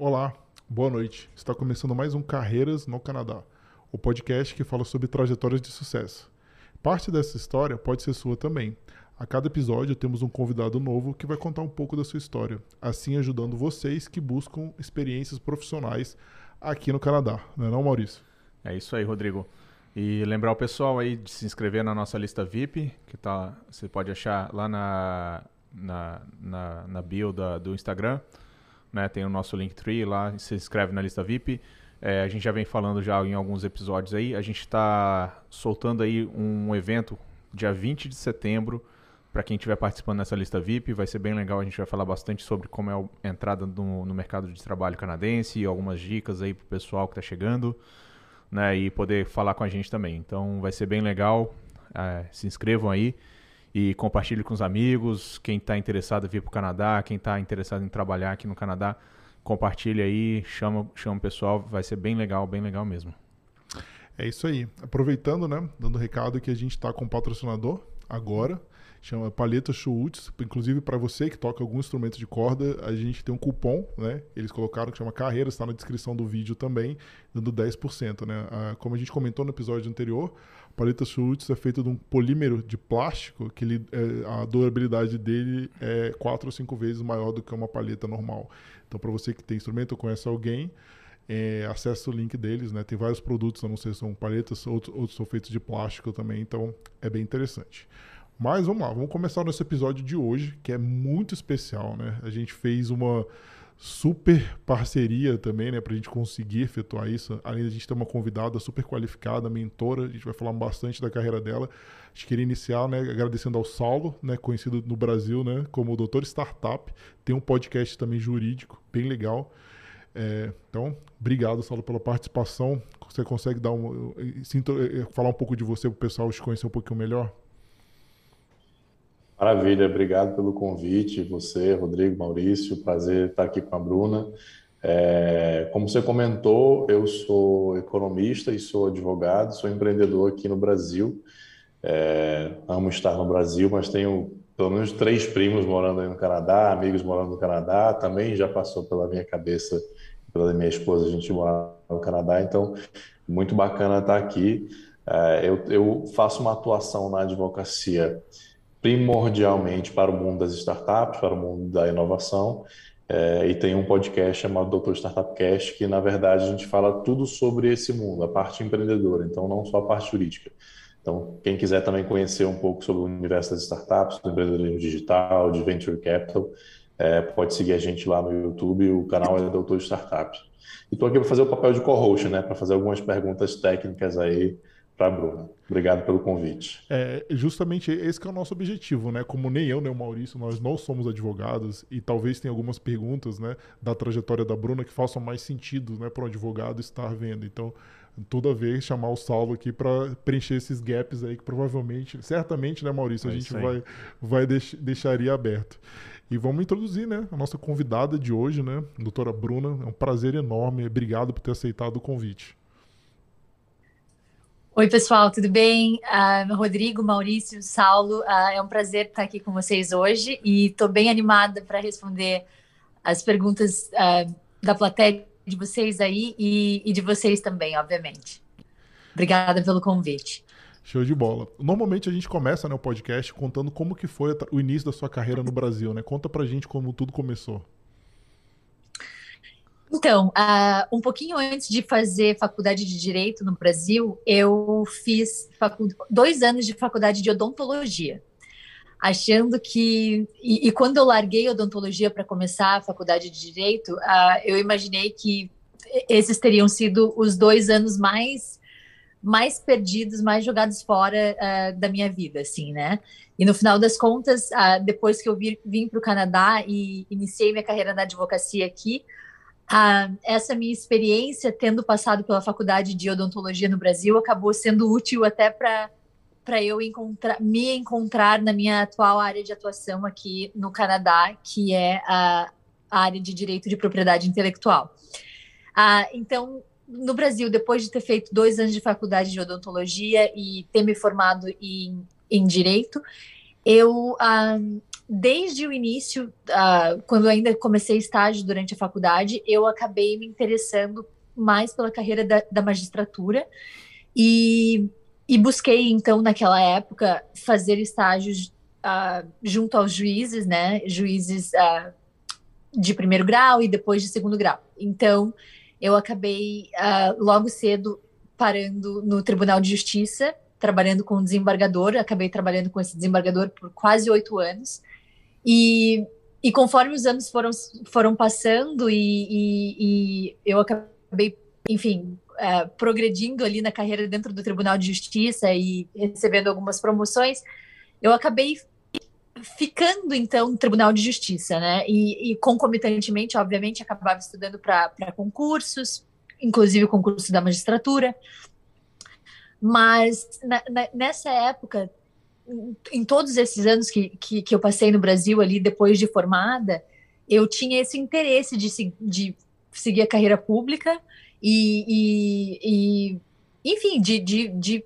Olá, boa noite. Está começando mais um Carreiras no Canadá, o podcast que fala sobre trajetórias de sucesso. Parte dessa história pode ser sua também. A cada episódio temos um convidado novo que vai contar um pouco da sua história, assim ajudando vocês que buscam experiências profissionais aqui no Canadá. Não é não, Maurício? É isso aí, Rodrigo. E lembrar o pessoal aí de se inscrever na nossa lista VIP, que tá, você pode achar lá na, na, na, na bio da, do Instagram. Né? Tem o nosso Linktree lá, se inscreve na lista VIP. É, a gente já vem falando já em alguns episódios aí. A gente está soltando aí um evento dia 20 de setembro para quem estiver participando nessa lista VIP. Vai ser bem legal. A gente vai falar bastante sobre como é a entrada no, no mercado de trabalho canadense algumas dicas aí para o pessoal que está chegando né, e poder falar com a gente também. Então vai ser bem legal. É, se inscrevam aí e compartilhe com os amigos. Quem está interessado em vir para o Canadá, quem está interessado em trabalhar aqui no Canadá, compartilhe aí, chama, chama o pessoal, vai ser bem legal, bem legal mesmo. É isso aí. Aproveitando, né, dando recado que a gente está com um patrocinador agora chama Palheta Schultz. Inclusive, para você que toca algum instrumento de corda, a gente tem um cupom, né? Eles colocaram que chama Carreira, está na descrição do vídeo também, dando 10%, né? Ah, como a gente comentou no episódio anterior, paleta Schultz é feito de um polímero de plástico que ele, é, a durabilidade dele é quatro ou cinco vezes maior do que uma paleta normal. Então, para você que tem instrumento ou conhece alguém, é, acesse o link deles, né? Tem vários produtos, não sei se são palhetas, outros, outros são feitos de plástico também, então é bem interessante. Mas vamos lá, vamos começar nosso episódio de hoje, que é muito especial, né? A gente fez uma super parceria também, né, para a gente conseguir efetuar isso. Além a gente ter uma convidada super qualificada, mentora, a gente vai falar bastante da carreira dela. A gente queria iniciar, né, agradecendo ao Saulo, né, conhecido no Brasil, né, como o Doutor Startup. Tem um podcast também jurídico, bem legal. É, então, obrigado, Saulo, pela participação. Você consegue dar um, falar um pouco de você para o pessoal te conhecer um pouquinho melhor? Maravilha, obrigado pelo convite, você, Rodrigo, Maurício, prazer estar aqui com a Bruna. É, como você comentou, eu sou economista e sou advogado, sou empreendedor aqui no Brasil. É, amo estar no Brasil, mas tenho pelo menos três primos morando aí no Canadá, amigos morando no Canadá. Também já passou pela minha cabeça, pela minha esposa, a gente mora no Canadá, então muito bacana estar aqui. É, eu, eu faço uma atuação na advocacia primordialmente para o mundo das startups, para o mundo da inovação. É, e tem um podcast chamado Doutor Startup Cast, que na verdade a gente fala tudo sobre esse mundo, a parte empreendedora, então não só a parte jurídica. Então, quem quiser também conhecer um pouco sobre o universo das startups, do empreendedorismo digital, de venture capital, é, pode seguir a gente lá no YouTube, o canal é Doutor Startup. E estou aqui para fazer o papel de co-host, né, para fazer algumas perguntas técnicas aí para a Bruna. Obrigado pelo convite. É justamente esse é o nosso objetivo, né? Como nem eu nem o Maurício, nós não somos advogados e talvez tenha algumas perguntas, né, da trajetória da Bruna que façam mais sentido, né, para um advogado estar vendo. Então, toda vez chamar o Saulo aqui para preencher esses gaps aí que provavelmente, certamente, né, Maurício, a é gente vai vai deix deixaria aberto. E vamos introduzir, né, a nossa convidada de hoje, né, doutora Bruna. É um prazer enorme. Obrigado por ter aceitado o convite. Oi, pessoal, tudo bem? Uh, Rodrigo, Maurício, Saulo, uh, é um prazer estar aqui com vocês hoje e estou bem animada para responder as perguntas uh, da plateia de vocês aí e, e, de vocês também, obviamente. Obrigada pelo convite. Show de bola. Normalmente a gente começa né, o podcast contando como que foi o início da sua carreira no Brasil, né? Conta pra gente como tudo começou. Então, uh, um pouquinho antes de fazer faculdade de Direito no Brasil, eu fiz dois anos de faculdade de odontologia, achando que. E, e quando eu larguei odontologia para começar a faculdade de Direito, uh, eu imaginei que esses teriam sido os dois anos mais mais perdidos, mais jogados fora uh, da minha vida, assim, né? E no final das contas, depois que eu vi, vim para o Canadá e iniciei minha carreira na advocacia aqui, ah, essa minha experiência, tendo passado pela faculdade de odontologia no Brasil, acabou sendo útil até para para eu me encontrar na minha atual área de atuação aqui no Canadá, que é a, a área de direito de propriedade intelectual. Ah, então, no Brasil, depois de ter feito dois anos de faculdade de odontologia e ter me formado em, em direito, eu ah, desde o início, uh, quando ainda comecei estágio durante a faculdade, eu acabei me interessando mais pela carreira da, da magistratura e, e, busquei, então, naquela época, fazer estágios uh, junto aos juízes, né? Juízes uh, de primeiro grau e depois de segundo grau. Então, eu acabei logo cedo parando no Tribunal de Justiça, trabalhando com um desembargador, acabei trabalhando com esse desembargador por quase oito anos. E, e conforme os anos foram, foram passando e, e, e eu acabei, enfim, é, progredindo ali na carreira dentro do Tribunal de Justiça e recebendo algumas promoções, eu acabei ficando então no Tribunal de Justiça, né? E, e concomitantemente, obviamente, acabava estudando para concursos, inclusive o concurso da magistratura. Mas na, na, nessa época, em todos esses anos que, que, que, eu passei no Brasil ali, depois de formada, eu tinha esse interesse de, de seguir a carreira pública e, e, e enfim, de, de, de,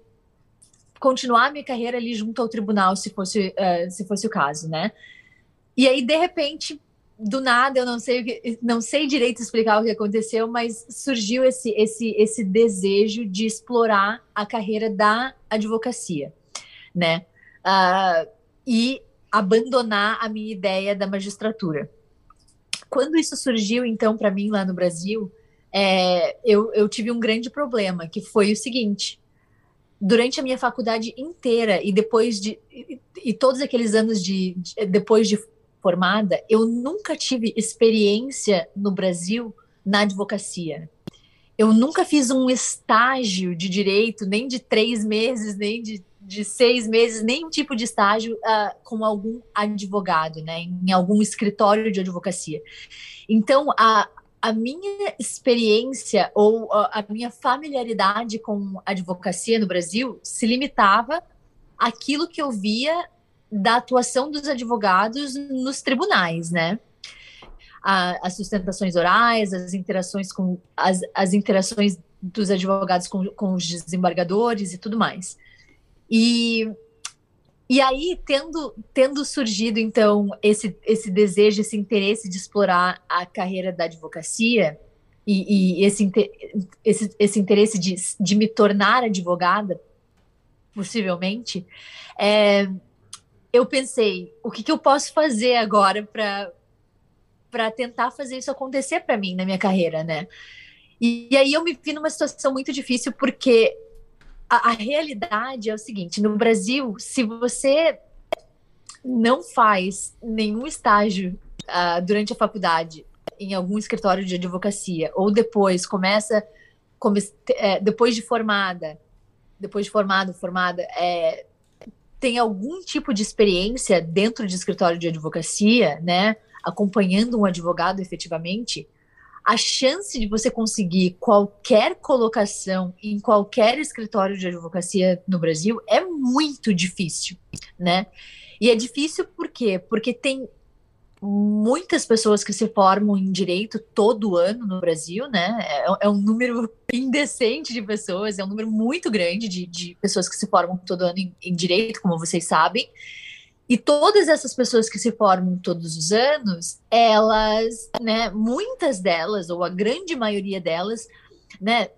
continuar minha carreira ali junto ao tribunal, se fosse, uh, se fosse o caso, né? E aí, de repente, do nada, eu não sei, não sei direito explicar o que aconteceu, mas surgiu esse, esse, esse desejo de explorar a carreira da advocacia, né? Uh, e abandonar a minha ideia da magistratura. Quando isso surgiu, então, para mim lá no Brasil, é, eu, eu tive um grande problema, que foi o seguinte: durante a minha faculdade inteira e depois de e, e todos aqueles anos de, de, depois de formada, eu nunca tive experiência no Brasil na advocacia. Eu nunca fiz um estágio de direito, nem de três meses, nem de, de seis meses, nenhum tipo de estágio uh, com algum advogado, né, em algum escritório de advocacia. Então, a, a minha experiência ou a minha familiaridade com advocacia no Brasil se limitava àquilo que eu via da atuação dos advogados nos tribunais, né? A, as sustentações orais, as interações com as, as interações dos advogados com, com os desembargadores e tudo mais. E, e aí, tendo, tendo surgido, então, esse, esse desejo, esse interesse de explorar a carreira da advocacia e, e esse, esse, esse interesse de, de me tornar advogada, possivelmente, é, eu pensei, o que, que eu posso fazer agora para para tentar fazer isso acontecer para mim na minha carreira, né? E, e, aí eu me vi numa situação muito difícil porque a, a realidade é o seguinte: no Brasil, se você não faz nenhum estágio uh, durante a faculdade em algum escritório de advocacia ou depois começa come, é, depois de formada, depois de formado, formada, é, tem algum tipo de experiência dentro de escritório de advocacia, né, acompanhando um advogado efetivamente, a chance de você conseguir qualquer colocação em qualquer escritório de advocacia no Brasil é muito difícil, né? E é difícil por quê? Porque tem muitas pessoas que se formam em direito todo ano no Brasil, né? É, é, um número indecente de pessoas, é um número muito grande de, de pessoas que se formam todo ano em, em, direito, como vocês sabem. E todas essas pessoas que se formam todos os anos, elas, né, muitas delas, ou a grande maioria delas, né,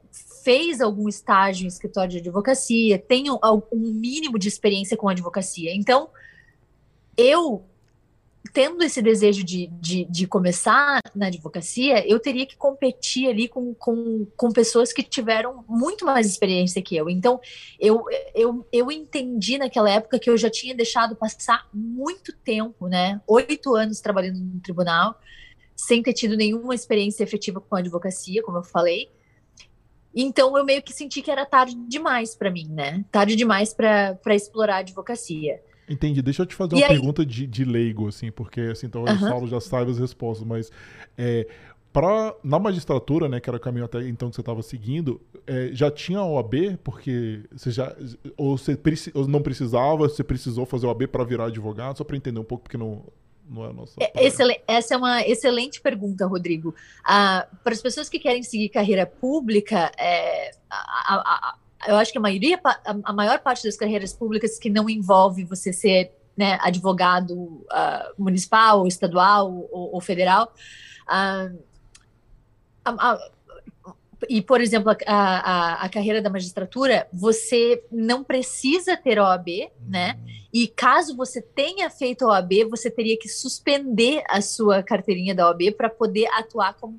fez algum estágio em escritório de advocacia, tem um, um mínimo de experiência com advocacia. Então, eu tendo esse desejo de, de, de, começar na advocacia, eu teria que competir ali com, com, com pessoas que tiveram muito mais experiência que eu. Então, eu, eu, eu entendi naquela época que eu já tinha deixado passar muito tempo, né? Oito anos trabalhando no tribunal, sem ter tido nenhuma experiência efetiva com a advocacia, como eu falei. Então, eu meio que senti que era tarde demais para mim, né? Tarde demais para explorar a advocacia. Entendi. Deixa eu te fazer e uma aí... pergunta de, de, leigo, assim, porque assim, talvez uhum. o Saulo já saiba as respostas, mas é, pra, na magistratura, né, que era o caminho até então que você estava seguindo, é, já tinha OAB, porque você já. Ou você ou não precisava, você precisou fazer OAB para virar advogado, só para entender um pouco, porque não. Não é a nossa é, essa é uma excelente pergunta, Rodrigo. Ah, para as pessoas que querem seguir carreira pública, é, a, a, eu acho que a maioria, a maior parte das carreiras públicas que não envolve você ser né, advogado uh, municipal, estadual ou, ou federal. Uh, a, a, e, por exemplo, a, a, a, carreira da magistratura, você não precisa ter OAB, né? E caso você tenha feito OAB, você teria que suspender a sua carteirinha da OAB para poder atuar como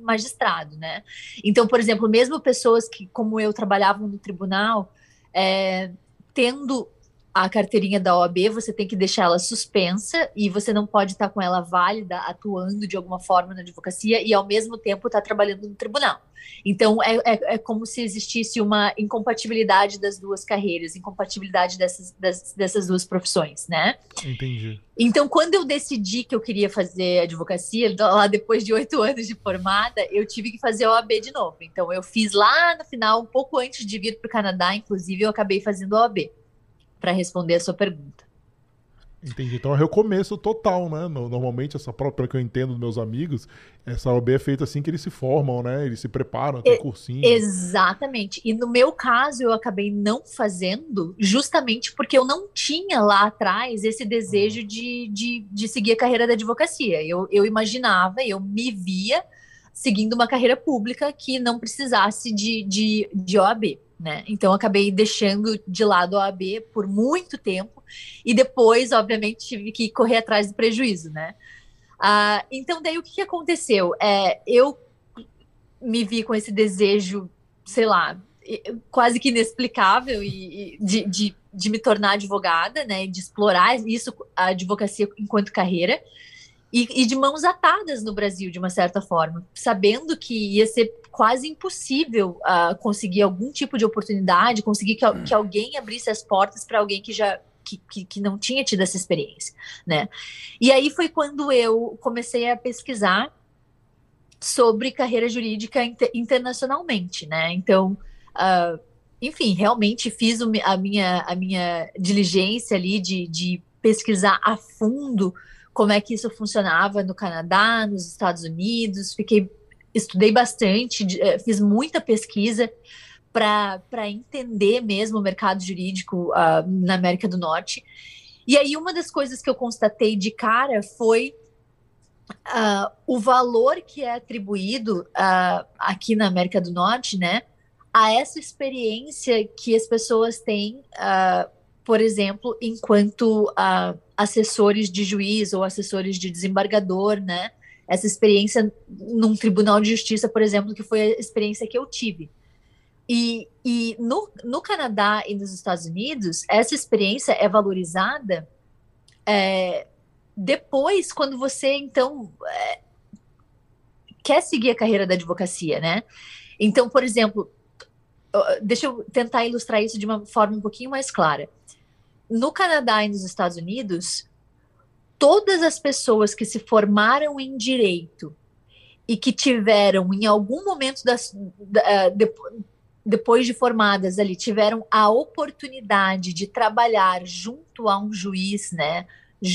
magistrado, né? Então, por exemplo, mesmo pessoas que, como eu, trabalhavam no tribunal, é, tendo a carteirinha da OAB, você tem que deixar ela suspensa e você não pode estar com ela válida, atuando de alguma forma na advocacia e ao mesmo tempo estar trabalhando no tribunal. Então é, é, é como se existisse uma incompatibilidade das duas carreiras, incompatibilidade dessas, das, dessas duas profissões, né? Entendi. Então, quando eu decidi que eu queria fazer advocacia, lá depois de oito anos de formada, eu tive que fazer OAB de novo. Então, eu fiz lá no final, um pouco antes de vir para o Canadá, inclusive, eu acabei fazendo OAB para responder a sua pergunta. Entendi. Então é recomeço total, né? Normalmente, essa pelo que eu entendo dos meus amigos, essa OB é feita assim que eles se formam, né? Eles se preparam, tem cursinho. Exatamente. E no meu caso, eu acabei não fazendo justamente porque eu não tinha lá atrás esse desejo ah. de, de, de seguir a carreira da advocacia. Eu, eu imaginava, eu me via seguindo uma carreira pública que não precisasse de, de, de OAB né? Então acabei deixando de lado a OAB por muito tempo e depois, obviamente, tive que correr atrás do prejuízo, né? Ah, então daí o que, aconteceu? É, eu me vi com esse desejo, sei lá, quase que inexplicável e, e de, de, de, me tornar advogada, né? De explorar isso, a advocacia enquanto carreira. E, e, de mãos atadas no Brasil, de uma certa forma, sabendo que ia ser quase impossível uh, conseguir algum tipo de oportunidade, conseguir que, que alguém abrisse as portas para alguém que já que, que, que, não tinha tido essa experiência, né? E aí foi quando eu comecei a pesquisar sobre carreira jurídica inter, internacionalmente, né? Então, uh, enfim, realmente fiz o, a, minha, a minha diligência ali de, de pesquisar a fundo como é que isso funcionava no Canadá, nos Estados Unidos, fiquei estudei bastante, eh, fiz muita pesquisa para entender mesmo o mercado jurídico uh, na América do Norte. E aí, uma das coisas que eu constatei de cara foi uh, o valor que é atribuído uh, aqui na América do Norte, né, a essa experiência que as pessoas têm, por exemplo, enquanto assessores de juiz ou assessores de desembargador, né, essa experiência num tribunal de justiça, por exemplo, que foi a experiência que eu tive. E, e no, no Canadá e nos Estados Unidos, essa experiência é valorizada é, depois, quando você, então, é, quer seguir a carreira da advocacia, né? Então, por exemplo, deixa eu tentar ilustrar isso de uma forma um pouquinho mais clara. No Canadá e nos Estados Unidos, todas as pessoas que se formaram em direito e que tiveram, em algum momento das, da, eh, de, depois de formadas ali, tiveram a oportunidade de trabalhar junto a um juiz, né,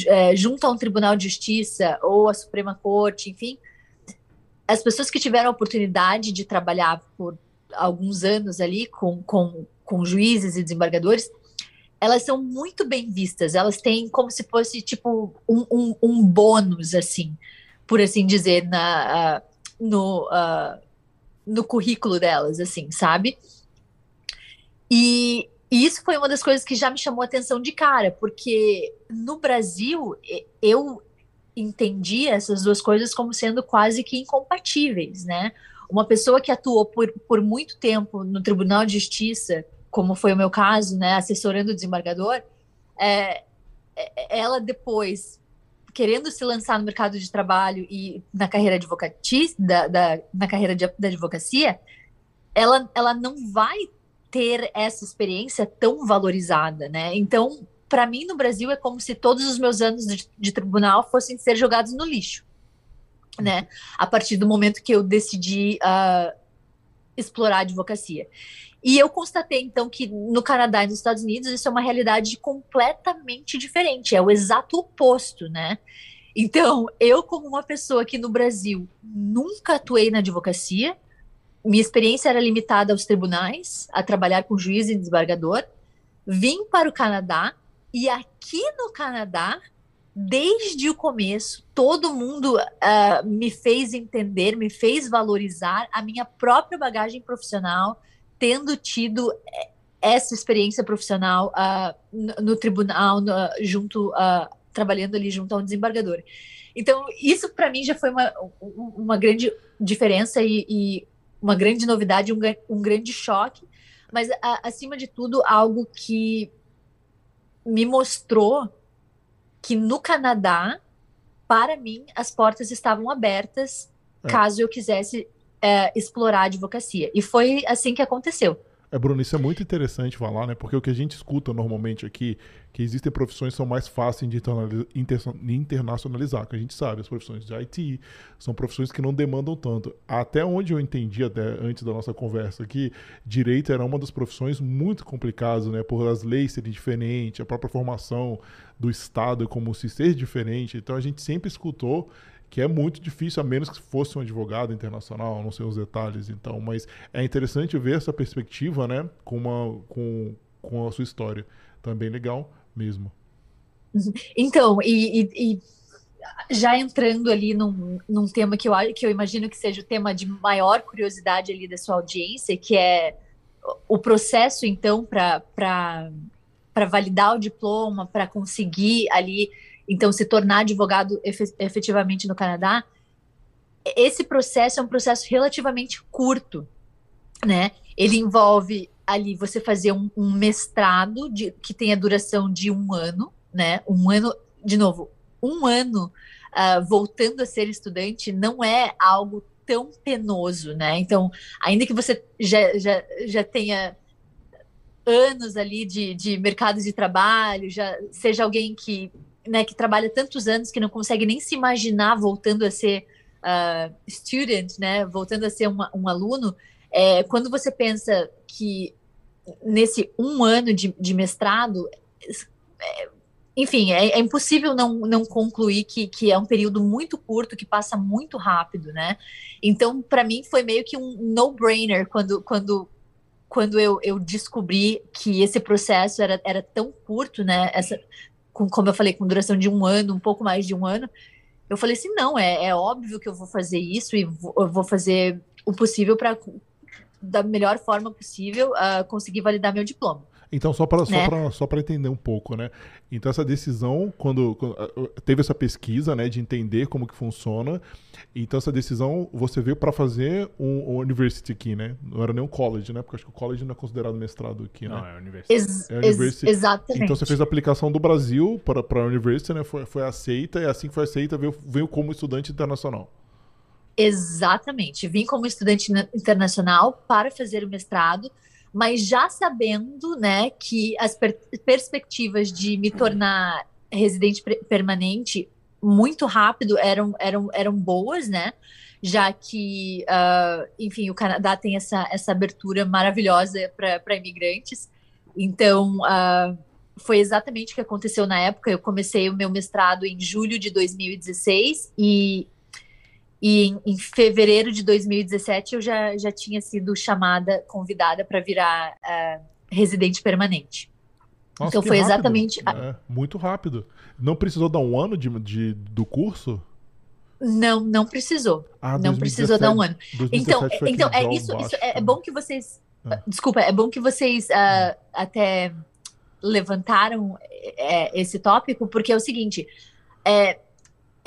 é, junto a um tribunal de justiça ou a Suprema Corte, enfim, as pessoas que tiveram a oportunidade de trabalhar por alguns anos ali com, com, com juízes e desembargadores, elas são muito bem vistas, elas têm como se fosse tipo um, um, um bônus, assim, por assim dizer, na, uh, no, uh, no currículo delas, assim, sabe? E, e isso foi uma das coisas que já me chamou a atenção de cara, porque no Brasil eu entendi essas duas coisas como sendo quase que incompatíveis, né? Uma pessoa que atuou por, por muito tempo no Tribunal de Justiça como foi o meu caso, né, assessorando o desembargador, é, é, ela depois, querendo se lançar no mercado de trabalho e na carreira advocatícia, da, da, na carreira de, da advocacia, ela, ela não vai ter essa experiência tão valorizada, né? Então, para mim, no Brasil, é como se todos os meus anos de, de tribunal fossem ser jogados no lixo, né? A partir do momento que eu decidi uh, explorar a advocacia. E eu constatei, então, que no Canadá e nos Estados Unidos isso é uma realidade completamente diferente, é o exato oposto, né? Então, eu, como uma pessoa que no Brasil nunca atuei na advocacia, minha experiência era limitada aos tribunais, a trabalhar com juiz e desembargador, vim para o Canadá E aqui no Canadá, desde o começo, todo mundo uh, me fez entender, me fez valorizar a minha própria bagagem profissional, tendo tido eh, essa experiência profissional uh, no, tribunal, no, junto, uh, trabalhando ali junto a um desembargador. Então, isso para mim já foi uma, uma grande diferença e, e uma grande novidade, um, um grande choque, mas acima de tudo, algo que me mostrou que no Canadá, para mim, as portas estavam abertas é. caso eu quisesse é, explorar a advocacia. E foi assim que aconteceu. É, Bruno, isso é muito interessante falar, né? Porque o que a gente escuta normalmente aqui, que existem profissões que são mais fáceis de internacionalizar, que a gente sabe, as profissões de IT são profissões que não demandam tanto. Até onde eu entendi, até antes da nossa conversa aqui, direito era uma das profissões muito complicadas, né? Por as leis serem diferentes, a própria formação do Estado como se ser diferente. Então a gente sempre escutou que é muito difícil, a menos que fosse um advogado internacional, não sei os detalhes, então, mas é interessante ver essa perspectiva, né, com, uma, com, com a sua história. Também legal mesmo. Então, e, e, e, já entrando ali num, num tema que eu, que eu imagino que seja o tema de maior curiosidade ali da sua audiência, que é o processo, então, para validar o diploma, para conseguir ali então se tornar advogado efetivamente no Canadá, esse processo é um processo relativamente curto, né? Ele envolve ali você fazer um, um mestrado de, que tem a duração de um ano, né? Um ano, de novo, um ano uh, voltando a ser estudante não é algo tão penoso, né? Então, ainda que você já, já, já tenha anos ali de, de mercado de trabalho, já seja alguém que né, que trabalha tantos anos que não consegue nem se imaginar voltando a ser uh, student, né, voltando a ser uma, um aluno, é, quando você pensa que nesse um ano de, de mestrado, é, enfim, é, é, impossível não, não concluir que, que é um período muito curto, que passa muito rápido, né? Então, para mim, foi meio que um no-brainer quando, quando, quando eu, eu descobri que esse processo era, era tão curto, né? Essa, com, como eu falei, com duração de um ano, um pouco mais de um ano. Eu falei assim: não, é, é óbvio que eu vou fazer isso e vou, eu vou fazer o possível para, da melhor forma possível, uh, conseguir validar meu diploma. Então, só para né? só só entender um pouco, né? Então, essa decisão, quando, quando, teve essa pesquisa, né, de entender como que funciona, então essa decisão você veio para fazer um, um, university aqui, né? Não era nem um college, né? Porque acho que o college não é considerado mestrado aqui, né? Não, é university. Ex é university. Ex exatamente. Então você fez a aplicação do Brasil para a university, né? Foi, foi aceita e assim que foi aceita veio, veio como estudante internacional. Exatamente. Vim como estudante internacional para fazer o mestrado mas já sabendo, né, que as per perspectivas de me tornar residente permanente muito rápido eram, eram, eram boas, né? Já que, uh, enfim, o Canadá tem essa, essa abertura maravilhosa para imigrantes. Então, uh, foi exatamente o que aconteceu na época. Eu comecei o meu mestrado em julho de 2016 e e em, em, fevereiro de 2017 eu já, já tinha sido chamada, convidada para virar uh, residente permanente. Nossa, então foi rápido. exatamente. A... É, muito rápido. Não precisou dar um ano de, de do curso? Não, não precisou. Ah, não 2017, precisou dar um ano. Então, então é isso, isso é, é, bom que vocês. É. Desculpa, é bom que vocês uh, até levantaram é, esse tópico, porque é o seguinte: é,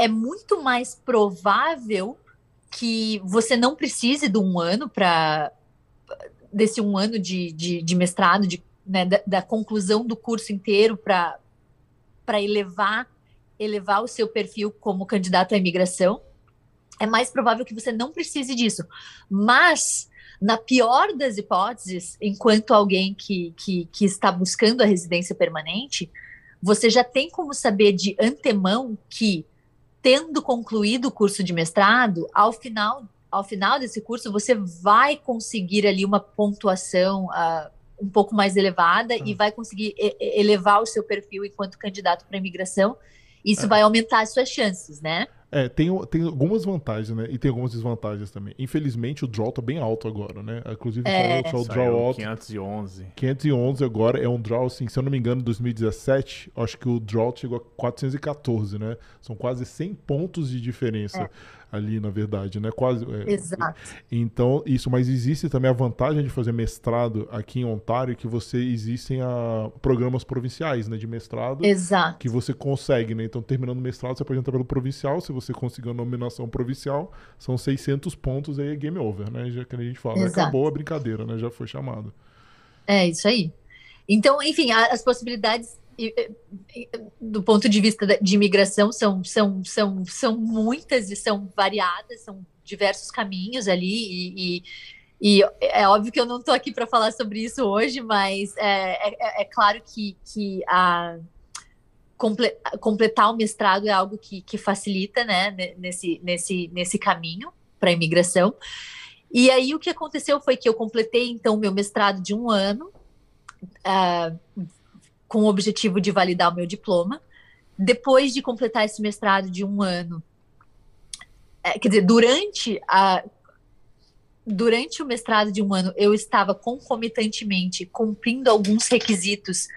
é muito mais provável que você não precise de um ano para desse um ano de, de, de mestrado, de, né, da, da, conclusão do curso inteiro para elevar elevar o seu perfil como candidato à imigração. É mais provável que você não precise disso. Mas, na pior das hipóteses, enquanto alguém que, que, que está buscando a residência permanente, você já tem como saber de antemão que tendo concluído o curso de mestrado, ao final, ao final desse curso, você vai conseguir ali uma pontuação uh, um pouco mais elevada e vai conseguir elevar o seu perfil enquanto candidato para imigração. Isso é. vai aumentar as suas chances, né? É, tem, tem algumas vantagens, né? E tem algumas desvantagens também. Infelizmente, o draw tá bem alto agora, né? Inclusive, É. saiu, saiu o Saiu draw alto. 511. 511 agora é um draw, assim, se eu não me engano, 2017, acho que o draw chegou a 414, né? São quase 100 pontos de diferença ali, na verdade, né? Quase. é, Exato. Então, isso, mas existe também a vantagem de fazer mestrado aqui em Ontário, que você existem a, programas provinciais, né? De mestrado Exato. que você consegue, né? Então, terminando o mestrado, você apresenta pelo provincial. Se você conseguir a nominação provincial, são 600 pontos, aí é game over, né? Já que a gente fala, né? Exato. acabou a brincadeira, né? Já foi chamado. É isso aí. Então, enfim, as possibilidades do ponto de vista de imigração são, são, são, são muitas e são variadas, são diversos caminhos ali e, e- e é óbvio que eu não estou aqui para falar sobre isso hoje, mas é, é- é claro que, que a comple- completar o mestrado é algo que, que facilita, né, ne- nesse, nesse, nesse caminho para a imigração. E aí o que aconteceu foi que eu completei então meu mestrado de um ano, ah, com o objetivo de validar o meu diploma. Depois de completar esse mestrado de um ano, é, quer dizer, durante a durante o mestrado de um ano, eu estava concomitantemente cumprindo alguns requisitos.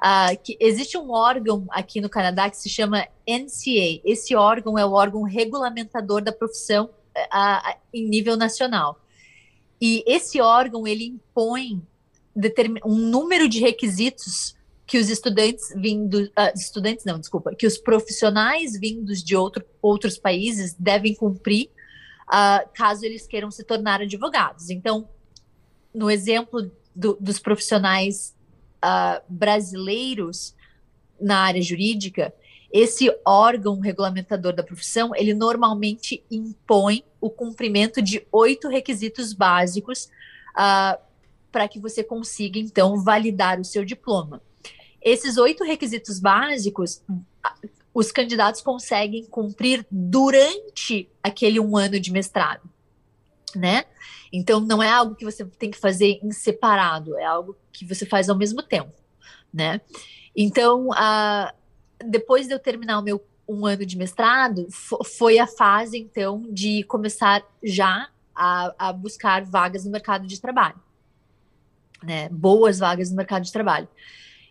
ah, que existe um órgão aqui no Canadá que se chama NCA. Esse órgão é o órgão regulamentador da profissão ah, ah, em nível nacional. E esse órgão ele impõe um número de requisitos que os estudantes vindos, ah, estudantes não, desculpa, que os profissionais vindos de outro, outros países devem cumprir ah, caso eles queiram se tornar advogados. Então, no exemplo do- dos profissionais ah, brasileiros na área jurídica, esse órgão regulamentador da profissão, ele normalmente impõe o cumprimento de oito requisitos básicos para que você consiga, então, validar o seu diploma. Esses oito requisitos básicos, os candidatos conseguem cumprir durante aquele um ano de mestrado, né? Então, não é algo que você tem que fazer em separado, é algo que você faz ao mesmo tempo, né? Então, depois de eu terminar o meu um ano de mestrado, fo- foi a fase, então, de começar já a, a buscar vagas no mercado de trabalho, né? Boas vagas no mercado de trabalho.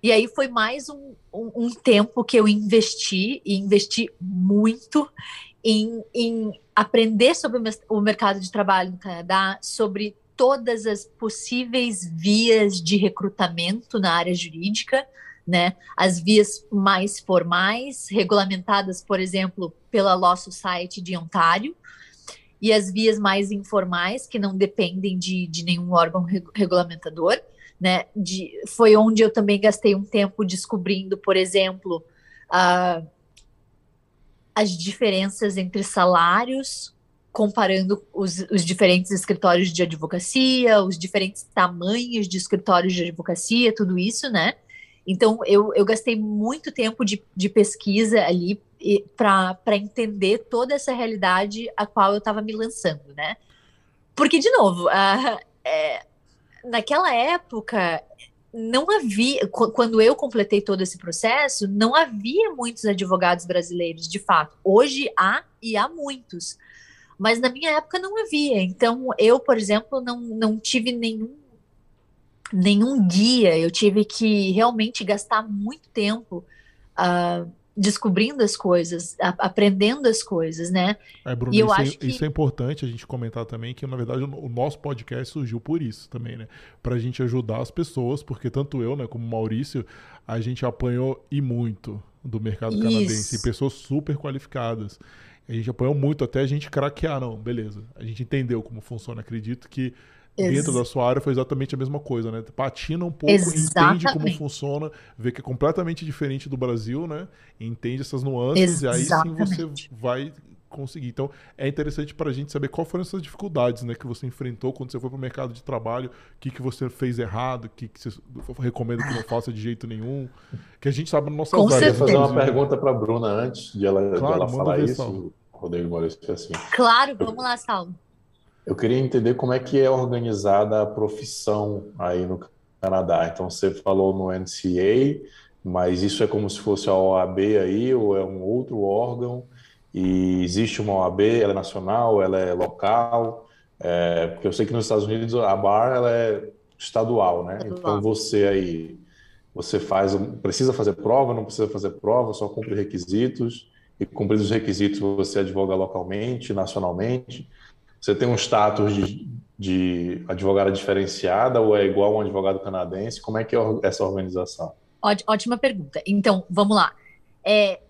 E aí foi mais um, um, um tempo que eu investi, e investi muito, em, em aprender sobre o mercado de trabalho no Canadá, sobre todas as possíveis vias de recrutamento na área jurídica, né? As vias mais formais, regulamentadas, por exemplo, pela Law Society de Ontário, e as vias mais informais, que não dependem de, de nenhum órgão regu- regulamentador, né? De, foi onde eu também gastei um tempo descobrindo, por exemplo, ah, as diferenças entre salários, comparando os, os diferentes escritórios de advocacia, os diferentes tamanhos de escritórios de advocacia, tudo isso, né? Então, eu, eu gastei muito tempo de, de pesquisa ali para entender toda essa realidade a qual eu estava me lançando, né? Porque, de novo, ah, é, naquela época, não havia, qu- quando eu completei todo esse processo, não havia muitos advogados brasileiros, de fato. Hoje há e há muitos. Mas na minha época não havia. Então, eu, por exemplo, não, não tive nenhum nenhum guia, eu tive que realmente gastar muito tempo ah, descobrindo as coisas, a- aprendendo as coisas, né? É, Bruno, E eu isso, é- acho que- isso é importante a gente comentar também, que na verdade o, o nosso podcast surgiu por isso também, né? Pra gente ajudar as pessoas, porque tanto eu, né, como o Maurício, a gente apanhou e muito do mercado canadense, e Isso. pessoas super qualificadas. A gente apanhou muito até a gente craquear, não, beleza. A gente entendeu como funciona, acredito que dentro da sua área foi exatamente a mesma coisa, né? Patina um pouco, entende como Exatamente. funciona, vê que é completamente diferente do Brasil, né? Entende essas nuances e aí sim você Exatamente. vai conseguir. Então, é interessante para a gente saber quais foram essas dificuldades, né, que você enfrentou quando você foi para o mercado de trabalho, o que, que você fez errado, o que, que você recomenda que não faça de jeito nenhum, que a gente sabe na nossa Com Eu área. queria fazer uma pergunta para a Bruna antes de ela, de Claro, ela manda falar ver, isso. Rodrigo Maurício, é assim. Claro, vamos lá, Saulo. Eu queria entender como é que é organizada a profissão aí no Canadá. Então, você falou no NCA, mas isso é como se fosse a OAB aí, ou é um outro órgão? E existe uma OAB, ela é nacional, ela é local, é, porque eu sei que nos Estados Unidos a bar ela é estadual, né? Estadual. Então você aí, você faz, precisa fazer prova, não precisa fazer prova, só cumpre requisitos, e cumpridos os requisitos você advoga localmente, nacionalmente. Você tem um status de, de advogada diferenciada ou é igual a um advogado canadense? Como é que é essa organização? Ótima pergunta. Então, vamos lá. É,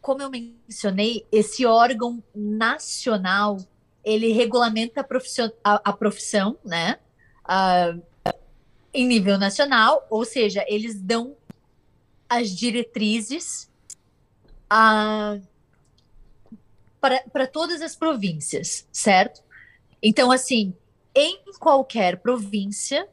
como eu mencionei, esse órgão nacional ele regulamenta a profissão, a, a profissão né? Uh, em nível nacional, ou seja, eles dão as diretrizes uh, para todas as províncias, certo? Então, assim, em qualquer província,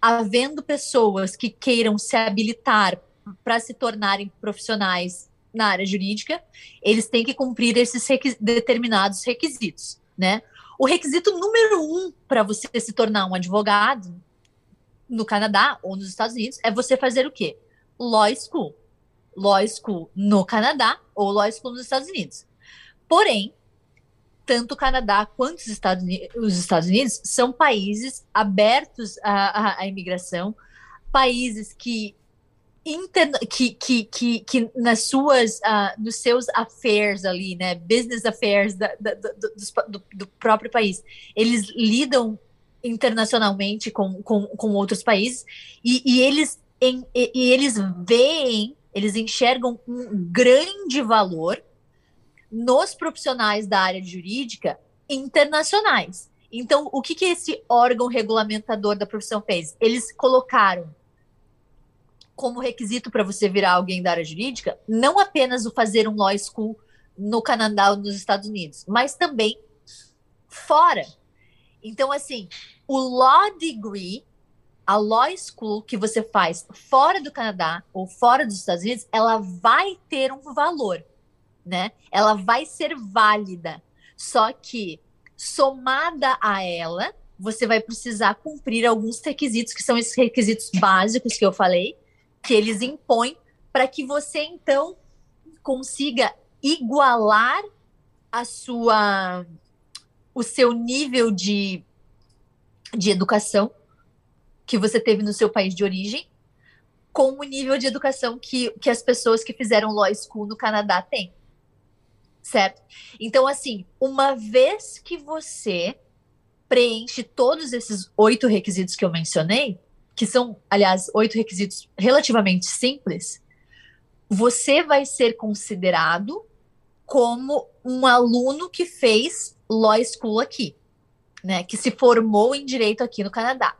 havendo pessoas que queiram se habilitar para se tornarem profissionais na área jurídica, eles têm que cumprir esses determinados requisitos, né? O requisito número um para você se tornar um advogado no Canadá ou nos Estados Unidos é você fazer o quê? Law School. Law School no Canadá ou Law School nos Estados Unidos. Porém, tanto o Canadá quanto os Estados Unidos, os Estados Unidos são países abertos à, à, à imigração, países que, que, que, que, que, nas suas, uh, nos seus affairs ali, né, business affairs da, da, do, do, do, próprio país, eles lidam internacionalmente com, com, com outros países e, e eles em, e, e eles veem, eles enxergam um grande valor nos profissionais da área jurídica internacionais. Então, o que, que esse órgão regulamentador da profissão fez? Eles colocaram como requisito para você virar alguém da área jurídica não apenas o fazer um law school no Canadá ou nos Estados Unidos, mas também fora. Então, assim, o law degree, a law school que você faz fora do Canadá ou fora dos Estados Unidos, ela vai ter um valor né? Ela vai ser válida. Só que somada a ela, você vai precisar cumprir alguns requisitos que são esses requisitos básicos que eu falei, que eles impõem para que você então consiga igualar a sua o seu nível de, de educação que você teve no seu país de origem com o nível de educação que, que as pessoas que fizeram law school no Canadá têm certo? Então, assim, uma vez que você preenche todos esses oito requisitos que eu mencionei, que são, aliás, oito requisitos relativamente simples, você vai ser considerado como um aluno que fez law school aqui, né? Que se formou em direito aqui no Canadá.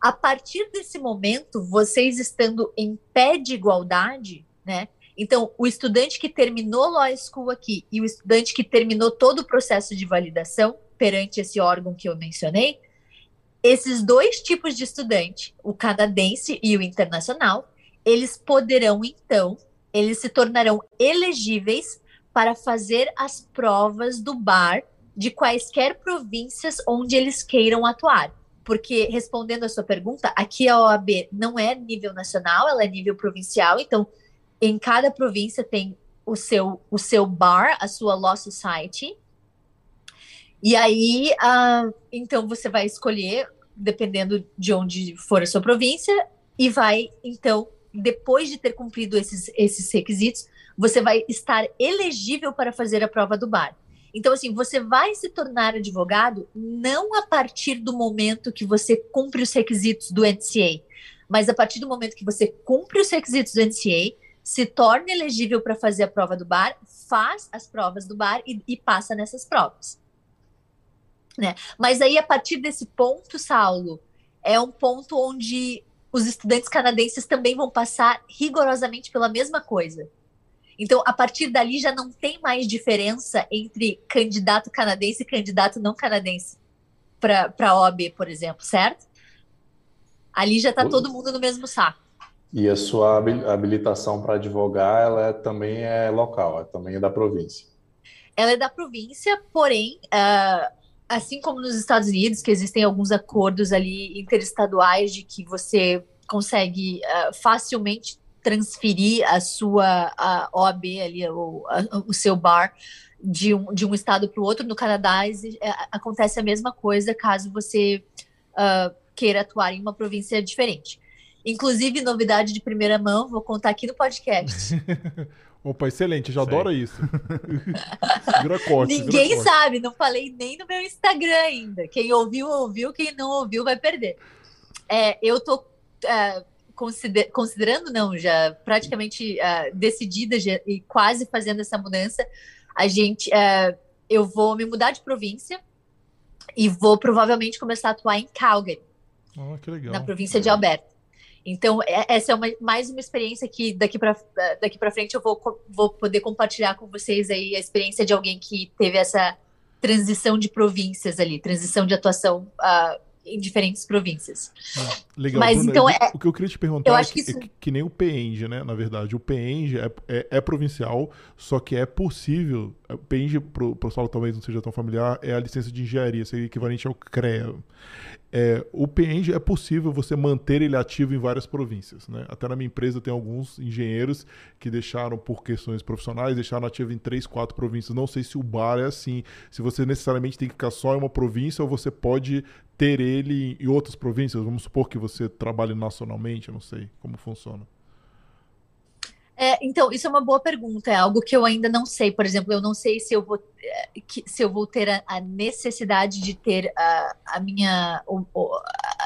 A partir desse momento, vocês estando em pé de igualdade, né? Então, o estudante que terminou Law School aqui e o estudante que terminou todo o processo de validação perante esse órgão que eu mencionei, esses dois tipos de estudante, o canadense e o internacional, eles poderão então, eles se tornarão elegíveis para fazer as provas do bar de quaisquer províncias onde eles queiram atuar. Porque, respondendo a sua pergunta, aqui a OAB não é nível nacional, ela é nível provincial, então em cada província tem o seu, o seu bar, a sua law society. E aí, uh, então você vai escolher, dependendo de onde for a sua província, e vai, então, depois de ter cumprido esses, esses requisitos, você vai estar elegível para fazer a prova do bar. Então, assim, você vai se tornar advogado não a partir do momento que você cumpre os requisitos do NCA, mas a partir do momento que você cumpre os requisitos do NCA, se torna elegível para fazer a prova do bar, faz as provas do bar e, e passa nessas provas. Né? Mas aí, a partir desse ponto, Saulo, é um ponto onde os estudantes canadenses também vão passar rigorosamente pela mesma coisa. Então, a partir dali já não tem mais diferença entre candidato canadense e candidato não canadense para a OAB, por exemplo, certo? Ali já está todo mundo no mesmo saco. E a sua habilitação para advogar, ela é, também é local, é, também é da província. Ela é da província, porém, uh, assim como nos Estados Unidos, que existem alguns acordos ali interestaduais de que você consegue uh, facilmente transferir a sua a OAB ali, o, a, o seu bar de um, de um estado para o outro. No Canadá é, acontece a mesma coisa caso você uh, queira atuar em uma província diferente. Inclusive, novidade de primeira mão, vou contar aqui no podcast. Opa, excelente, já adoro isso. vira corte, Ninguém vira sabe, não falei nem no meu Instagram ainda. Quem ouviu, ouviu, quem não ouviu vai perder. É, eu tô é, consider, considerando, não, já praticamente é, decidida já, e quase fazendo essa mudança. A gente, é, eu vou me mudar de província e vou provavelmente começar a atuar em Calgary, oh, na província de Alberta. Então, é, essa é uma, mais uma experiência que daqui para daqui frente eu vou, vou poder compartilhar com vocês aí a experiência de alguém que teve essa transição de províncias ali, transição de atuação uh, em diferentes províncias. Ah, legal, Mas Bruna, então é, o que eu queria te perguntar é que, que, isso... é que, nem o PENG, né? Na verdade, o PENG é, é, é, provincial, só que é possível. O PENG, para o pessoal talvez não seja tão familiar, é a licença de engenharia, seria equivalente ao CREA é, o PENG é possível você manter ele ativo em várias províncias. Né? Até na minha empresa tem alguns engenheiros que deixaram por questões profissionais, deixaram ativo em três, quatro províncias. Não sei se o bar é assim, se você necessariamente tem que ficar só em uma província ou você pode ter ele em outras províncias. Vamos supor que você trabalhe nacionalmente, eu não sei como funciona. É, então, isso é uma boa pergunta, é algo que eu ainda não sei. Por exemplo, eu não sei se eu vou, é, se eu vou ter a, a necessidade de ter a, a minha, o, o,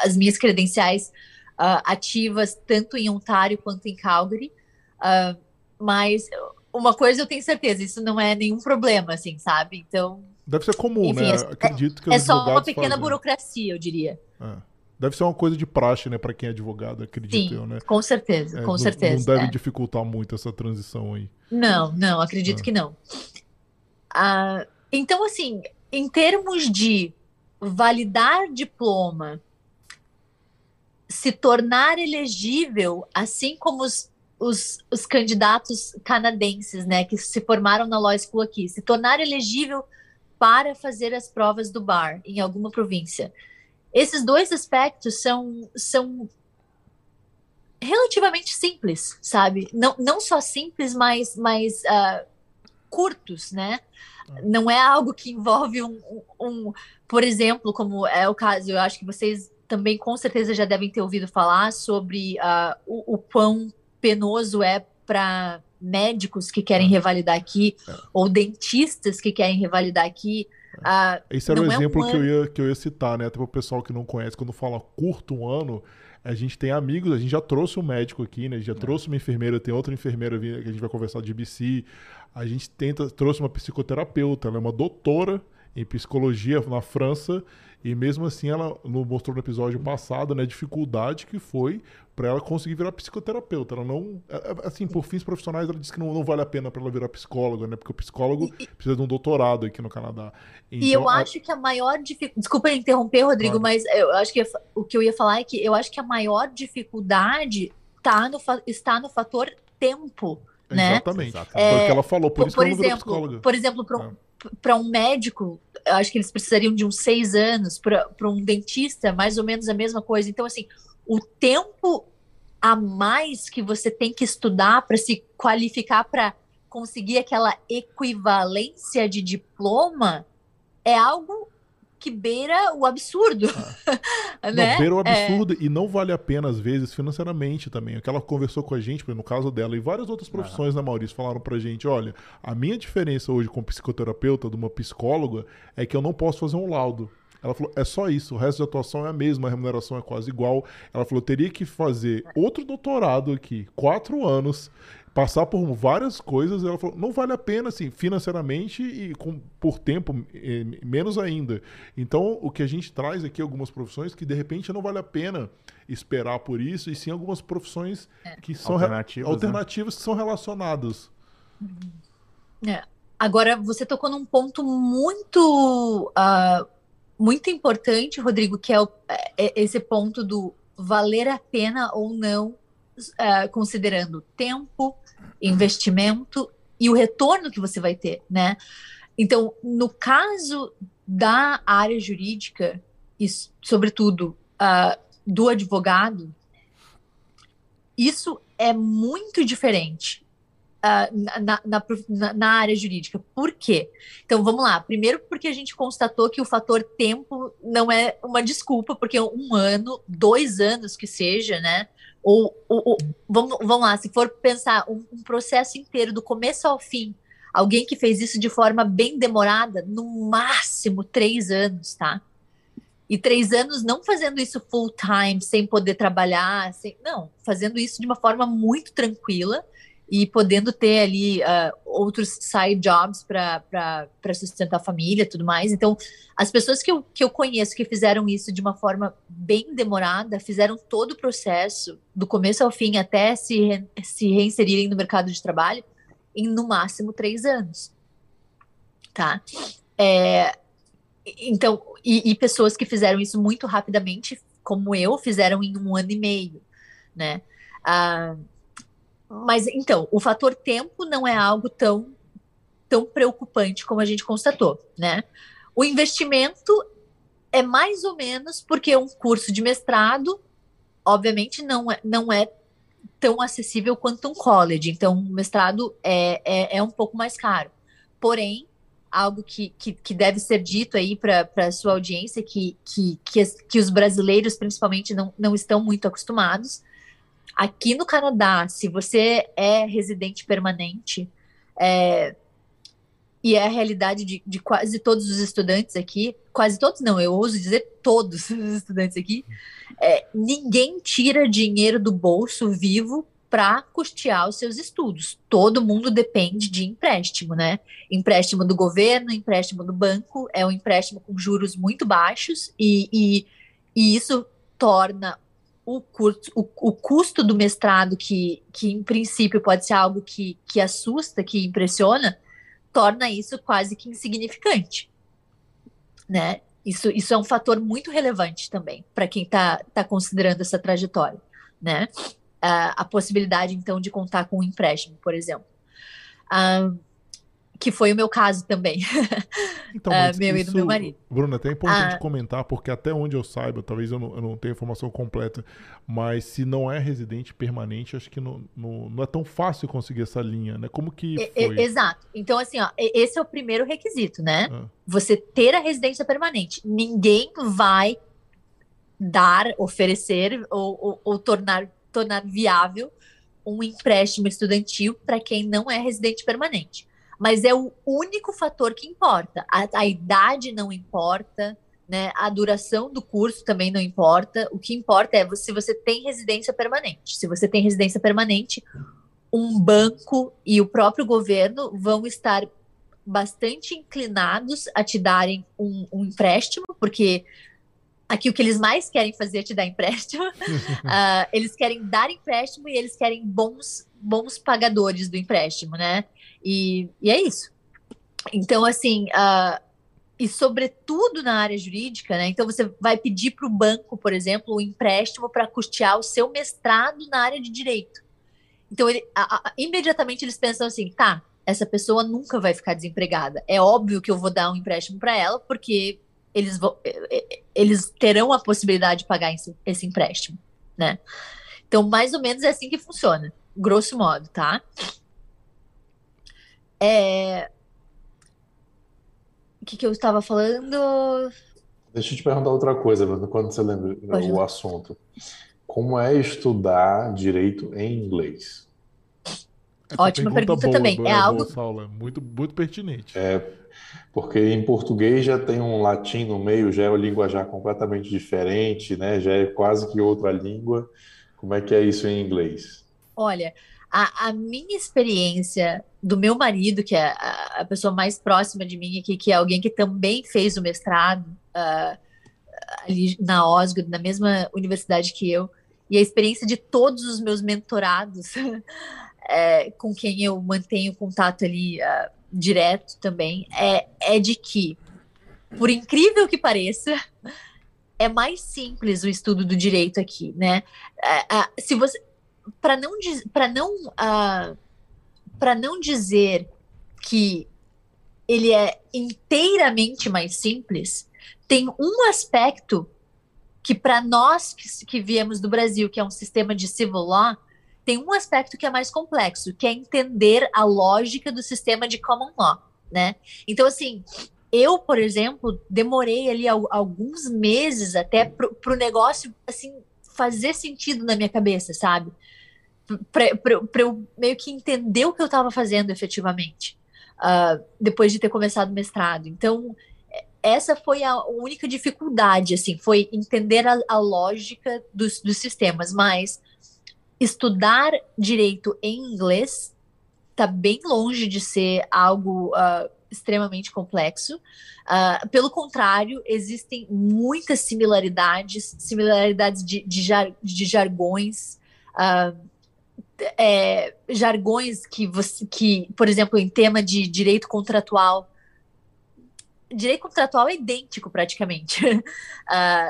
as minhas credenciais uh, ativas tanto em Ontário quanto em Calgary. Uh, mas uma coisa eu tenho certeza, isso não é nenhum problema, assim, sabe? Então. Deve ser comum, enfim, né? É, Acredito que É só uma pequena fazem. burocracia, eu diria. É. Deve ser uma coisa de praxe, né, para quem é advogado, acredito Sim, eu, né? Com certeza, é, com não, certeza. Não deve é. dificultar muito essa transição aí. Não, não, acredito é. que não. Ah, então, assim, em termos de validar diploma, se tornar elegível, assim como os, os, os candidatos canadenses, né, que se formaram na Law School aqui, se tornar elegível para fazer as provas do bar em alguma província esses dois aspectos são, são relativamente simples, sabe? Não, não só simples, mas, mas uh, curtos, né? Não é algo que envolve um, um, um, por exemplo, como é o caso, eu acho que vocês também com certeza já devem ter ouvido falar sobre uh, o, o quão penoso é para médicos que querem revalidar aqui, é. ou dentistas que querem revalidar aqui, ah, Esse era o exemplo é um que, eu ia, que eu ia citar, né? Até para o pessoal que não conhece, quando fala curto um ano, a gente tem amigos, a gente já trouxe um médico aqui, né? A gente já é. trouxe uma enfermeira, tem outra enfermeira que a gente vai conversar de BC. A gente tenta, trouxe uma psicoterapeuta, ela é uma doutora em psicologia na França e mesmo assim, ela mostrou no episódio passado, né, a dificuldade que foi para ela conseguir virar psicoterapeuta. Ela não, é, é, assim, por fins profissionais, ela disse que não, não vale a pena para ela virar psicóloga, né? Porque o psicólogo e, precisa de um doutorado aqui no Canadá. Então, e eu a... acho que a maior dificuldade. Desculpa interromper, Rodrigo, claro. mas eu acho que o que eu ia falar é que eu acho que a maior dificuldade tá no, está no fator tempo. Né? Exatamente. É, Foi o que ela falou, por, por isso que ela exemplo, psicóloga. Por exemplo, para um, é. Um médico, acho que eles precisariam de uns seis anos, para um dentista, mais ou menos a mesma coisa. Então, assim, o tempo a mais que você tem que estudar para se qualificar para conseguir aquela equivalência de diploma é algo que beira o absurdo. Ah. né? Não, beira o absurdo é... e não vale a pena, às vezes, financeiramente também. O que ela conversou com a gente, no caso dela, e várias outras profissões, ah. né, Maurício, falaram pra gente: olha, a minha diferença hoje como psicoterapeuta, de uma psicóloga, é que eu não posso fazer um laudo. Ela falou, é só isso, o resto da atuação é a mesma, a remuneração é quase igual. Ela falou, teria que fazer outro doutorado aqui, quatro anos, passar por várias coisas. Ela falou, não vale a pena, assim, financeiramente e com, por tempo, menos ainda. Então, o que a gente traz aqui, algumas profissões que de repente não vale a pena esperar por isso, e sim algumas profissões é. que são alternativas, alternativas né? que são relacionadas. É. Agora, você tocou num ponto muito. Uh muito importante, Rodrigo, que é, o, é esse ponto do valer a pena ou não, uh, considerando tempo, investimento e o retorno que você vai ter, né? Então, no caso da área jurídica e, sobretudo, uh, do advogado, isso é muito diferente uh, na, na, na, na, área jurídica. Por quê? Então vamos lá. Primeiro, porque a gente constatou que o fator tempo não é uma desculpa, porque um ano, dois anos que seja, né? Ou, ou, ou vamos, vamos lá, se for pensar um, um processo inteiro, do começo ao fim, alguém que fez isso de forma bem demorada, no máximo três anos, tá? E três anos não fazendo isso full time, sem poder trabalhar, sem, não, fazendo isso de uma forma muito tranquila e podendo ter ali uh, outros side jobs para sustentar a família tudo mais. Então, as pessoas que eu, que eu conheço que fizeram isso de uma forma bem demorada, fizeram todo o processo, do começo ao fim, até se, re, se reinserirem no mercado de trabalho, em no máximo três anos. Tá? É, então, e, e, pessoas que fizeram isso muito rapidamente, como eu, fizeram em um ano e meio, né? Ah, mas então, o fator tempo não é algo tão tão preocupante como a gente constatou, né? O investimento é mais ou menos porque um curso de mestrado, obviamente, não é, não é tão acessível quanto um college. Então, o mestrado é, é, é um pouco mais caro. Porém, algo que, que, que deve ser dito aí para a sua audiência, que, que, que, que, os brasileiros, principalmente, não, não estão muito acostumados. Aqui no Canadá, se você é residente permanente, é, e é a realidade de, de, quase todos os estudantes aqui, quase todos não, eu ouso dizer todos os estudantes aqui, é, ninguém tira dinheiro do bolso vivo para custear os seus estudos. Todo mundo depende de empréstimo, né? Empréstimo do governo, empréstimo do banco, é um empréstimo com juros muito baixos e, e, e isso torna o, o, o, custo do mestrado, que, que em princípio pode ser algo que, que assusta, que impressiona, torna isso quase que insignificante, né? Isso, isso é um fator muito relevante também para quem está tá considerando essa trajetória, né? a possibilidade, então, de contar com um empréstimo, por exemplo. Uh, que foi o meu caso também. Então, uh, meu isso, e do meu marido. Bruna, até é importante ah. comentar, porque até onde eu saiba, talvez eu não, eu não tenha informação completa, mas se não é residente permanente, acho que não, não, não é tão fácil conseguir essa linha, né? Como que foi? Exato. Então, assim, ó, esse é o primeiro requisito, né? Ah. Você ter a residência permanente. Ninguém vai dar, oferecer ou, ou, ou tornar tornar viável um empréstimo estudantil para quem não é residente permanente. Mas é o único fator que importa. A, a, idade não importa, né? A duração do curso também não importa. O que importa é se você tem residência permanente. Se você tem residência permanente, um banco e o próprio governo vão estar bastante inclinados a te darem um, um empréstimo, porque Aqui o que eles mais querem fazer é te dar empréstimo. uh, eles querem dar empréstimo e eles querem bons, bons pagadores do empréstimo, né? E, e é isso. Então, assim, uh, e sobretudo na área jurídica, né? Então você vai pedir para o banco, por exemplo, um empréstimo para custear o seu mestrado na área de direito. Então, ele, a, a, imediatamente eles pensam assim, tá, essa pessoa nunca vai ficar desempregada. É óbvio que eu vou dar um empréstimo para ela, porque eles, vão, eles terão a possibilidade de pagar esse, esse empréstimo, né? Então, mais ou menos é assim que funciona, grosso modo, tá? É... O que, que eu estava falando? Deixa eu te perguntar outra coisa, quando você lembra Pode o assunto. Como é estudar direito em inglês? Essa Ótima pergunta, pergunta boa, também. Boa, é algo boa, muito, muito pertinente. É, porque em português já tem um latim no meio, já é uma linguajar completamente diferente, né? Já é quase que outra língua. Como é que é isso em inglês? Olha, a, a minha experiência do meu marido, que é a, pessoa mais próxima de mim aqui, que é alguém que também fez o mestrado uh, ali na Osgood, na mesma universidade que eu, e a experiência de todos os meus mentorados, é, com quem eu mantenho contato ali uh, direto também, é, é de que, por incrível que pareça, é mais simples o estudo do direito aqui, né? Uh, se você, para não para não uh, para não dizer que ele é inteiramente mais simples, tem um aspecto que para nós que, que viemos do Brasil, que é um sistema de civil law, tem um aspecto que é mais complexo, que é entender a lógica do sistema de common law, né? Então, assim, eu, por exemplo, demorei ali alguns meses até para o negócio, assim, fazer sentido na minha cabeça, sabe? Para eu meio que entender o que eu estava fazendo efetivamente, uh, depois de ter começado o mestrado. Então, essa foi a única dificuldade, assim, foi entender a, a lógica dos, dos, sistemas, mas estudar direito em inglês está bem longe de ser algo uh, extremamente complexo. Uh, pelo contrário, existem muitas similaridades, similaridades de, de, jar, de jargões, uh, é, jargões que você, que, por exemplo, em tema de direito contratual, direito contratual é idêntico praticamente. Uh,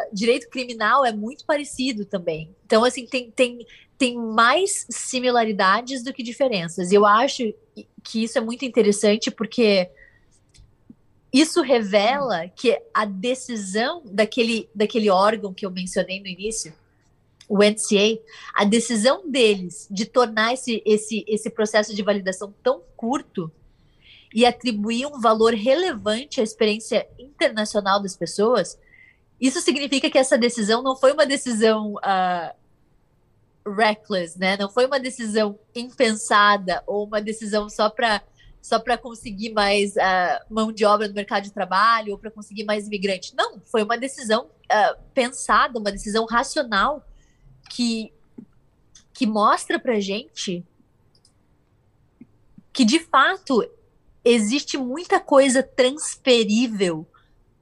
direito criminal é muito parecido também. Então, assim, tem, tem, tem mais similaridades do que diferenças. E eu acho que isso é muito interessante porque isso revela que a decisão daquele, daquele órgão que eu mencionei no início, o NCA, a decisão deles de tornar esse, esse, esse processo de validação tão curto e atribuir um valor relevante à experiência internacional das pessoas, isso significa que essa decisão não foi uma decisão uh, reckless, né? Não foi uma decisão impensada ou uma decisão só para só para conseguir mais uh, mão de obra no mercado de trabalho ou para conseguir mais imigrante. Não, foi uma decisão uh, pensada, uma decisão racional que que mostra para gente que de fato existe muita coisa transferível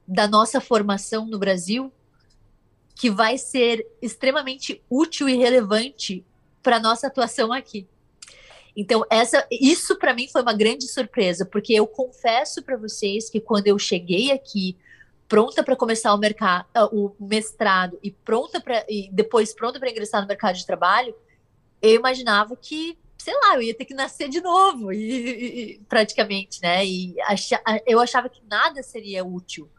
da nossa formação no Brasil que vai ser extremamente útil e relevante para nossa atuação aqui. Então, essa, isso para mim foi uma grande surpresa, porque eu confesso para vocês que quando eu cheguei aqui, pronta para começar o mercado, ah, o mestrado e pronta para e depois pronta para ingressar no mercado de trabalho, eu imaginava que sei lá, eu ia ter que nascer de novo, e, e praticamente, né? E acha, eu achava que nada seria útil,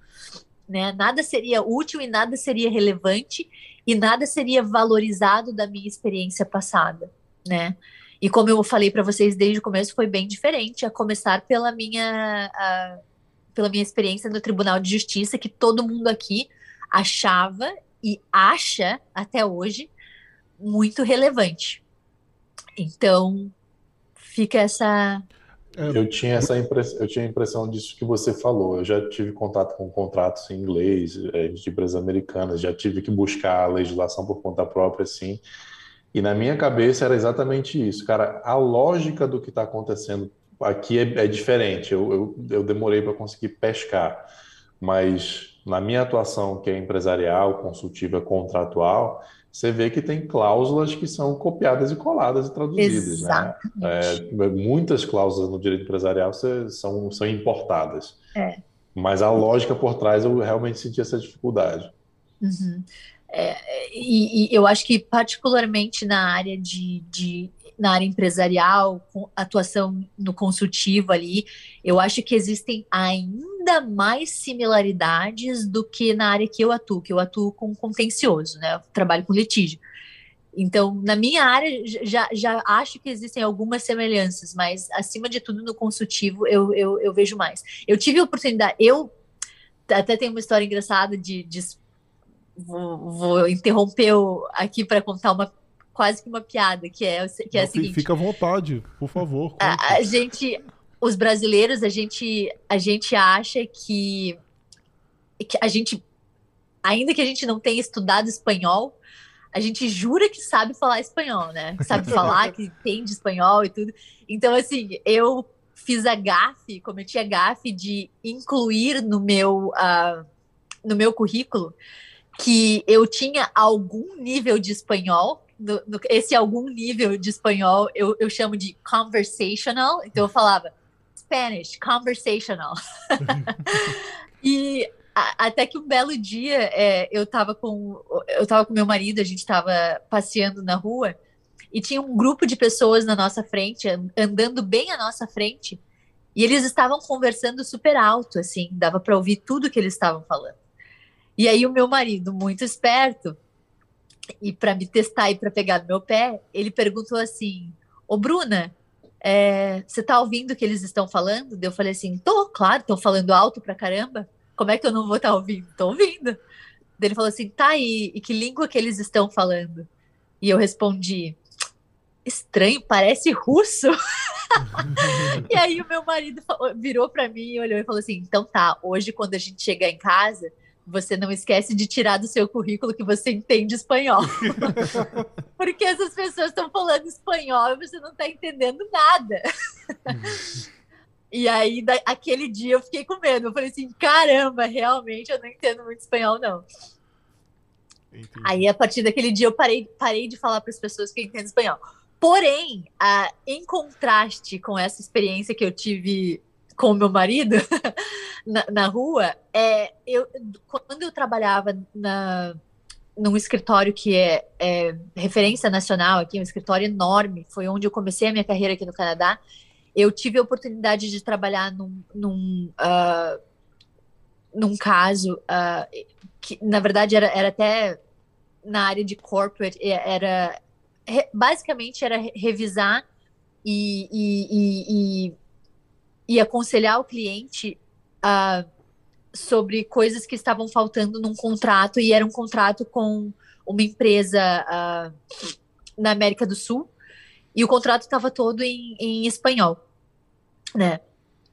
né? Nada seria útil e nada seria relevante e nada seria valorizado da minha experiência passada, né? E como eu falei para vocês desde o começo, foi bem diferente, a começar pela minha, a, pela minha experiência no Tribunal de Justiça, que todo mundo aqui achava e acha até hoje muito relevante, então, fica essa. É, eu tinha essa impressão, eu tinha a impressão disso que você falou. Eu já tive contato com contratos em inglês é, de empresas americanas, já tive que buscar a legislação por conta própria, assim. E na minha cabeça era exatamente isso, cara. A lógica do que está acontecendo aqui é, é diferente. Eu, eu, eu demorei para conseguir pescar, mas na minha atuação, que é empresarial, consultiva, contratual, você vê que tem cláusulas que são copiadas e coladas e traduzidas. Né? É, muitas cláusulas no direito empresarial são, são importadas. É. Mas a lógica por trás eu realmente senti essa dificuldade. Uhum. É, e, e, eu acho que particularmente na área de, de na área empresarial, com atuação no consultivo ali, eu acho que existem ainda mais similaridades do que na área que eu atuo, que eu atuo com contencioso, né? Eu trabalho com litígio. Então, na minha área, já, já acho que existem algumas semelhanças, mas acima de tudo no consultivo eu, eu, eu vejo mais. Eu tive a oportunidade, eu até tenho uma história engraçada de, de vou, vou interromper aqui para contar uma quase que uma piada, que é, que é a seguinte. Fica à vontade, por favor. A, a, gente, os brasileiros, a gente, a gente acha que, que a gente, ainda que a gente não tenha estudado espanhol, a gente jura que sabe falar espanhol, né? Sabe falar, que entende espanhol e tudo. Então, assim, eu fiz a gafe, cometi a gafe de incluir no meu, uh, no meu currículo que eu tinha algum nível de espanhol esse algum nível de espanhol eu, eu chamo de conversational, então eu falava Spanish, conversational. e a, até que um belo dia é, eu estava com eu tava com meu marido, a gente estava passeando na rua e tinha um grupo de pessoas na nossa frente, andando bem à nossa frente, e eles estavam conversando super alto, assim, dava para ouvir tudo que eles estavam falando. E aí o meu marido, muito esperto, e para me testar e para pegar meu pé, ele perguntou assim: Ô Bruna, é, você tá ouvindo o que eles estão falando? Eu falei assim: tô, claro, estão falando alto pra caramba. Como é que eu não vou estar tá ouvindo? Tô ouvindo. Ele falou assim: tá aí, e que língua que eles estão falando? E eu respondi: estranho, parece russo. e aí o meu marido virou para mim e olhou e falou assim: então tá, hoje quando a gente chegar em casa você não esquece de tirar do seu currículo que você entende espanhol. Porque essas pessoas estão falando espanhol e você não está entendendo nada. e aí, da, aquele dia eu fiquei com medo. Eu falei assim: caramba, realmente eu não entendo muito espanhol, não. Entendi. Aí, a partir daquele dia, eu parei, parei de falar para as pessoas que entendem espanhol. Porém, a, em contraste com essa experiência que eu tive com o meu marido na, na, rua, é, eu, quando eu trabalhava na, num escritório que é, é, referência nacional aqui, um escritório enorme, foi onde eu comecei a minha carreira aqui no Canadá, eu tive a oportunidade de trabalhar num, num, uh, num caso uh, que, na verdade, era, era até na área de corporate, era basicamente era revisar e, e, e, e e aconselhar o cliente uh, sobre coisas que estavam faltando num contrato, e era um contrato com uma empresa uh, na América do Sul, e o contrato estava todo em, em espanhol, né?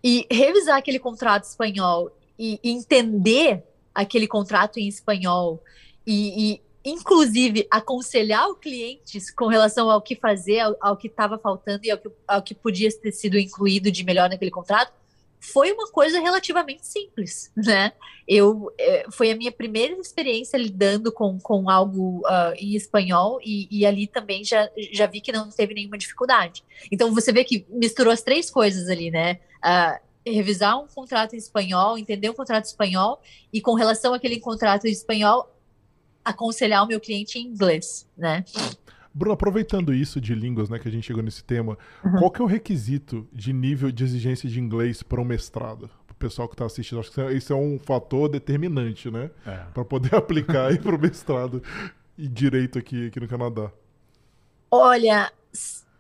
E revisar aquele contrato espanhol e entender aquele contrato em espanhol e, e inclusive aconselhar o cliente com relação ao que fazer, ao, ao que estava faltando e ao que, ao que podia ter sido incluído de melhor naquele contrato, foi uma coisa relativamente simples, né? Eu é, foi a minha primeira experiência lidando com, com algo uh, em espanhol e, e, ali também já, já vi que não teve nenhuma dificuldade. Então você vê que misturou as três coisas ali, né? Uh, revisar um contrato em espanhol, entender um contrato em espanhol e com relação àquele contrato em espanhol aconselhar o meu cliente em inglês, né? Bruno, aproveitando isso de línguas, né, que a gente chegou nesse tema, uhum. qual que é o requisito de nível de exigência de inglês para um mestrado? Para o pessoal que está assistindo, acho que isso é um fator determinante, né? É. Para poder aplicar para o mestrado e direito aqui, aqui no Canadá. Olha,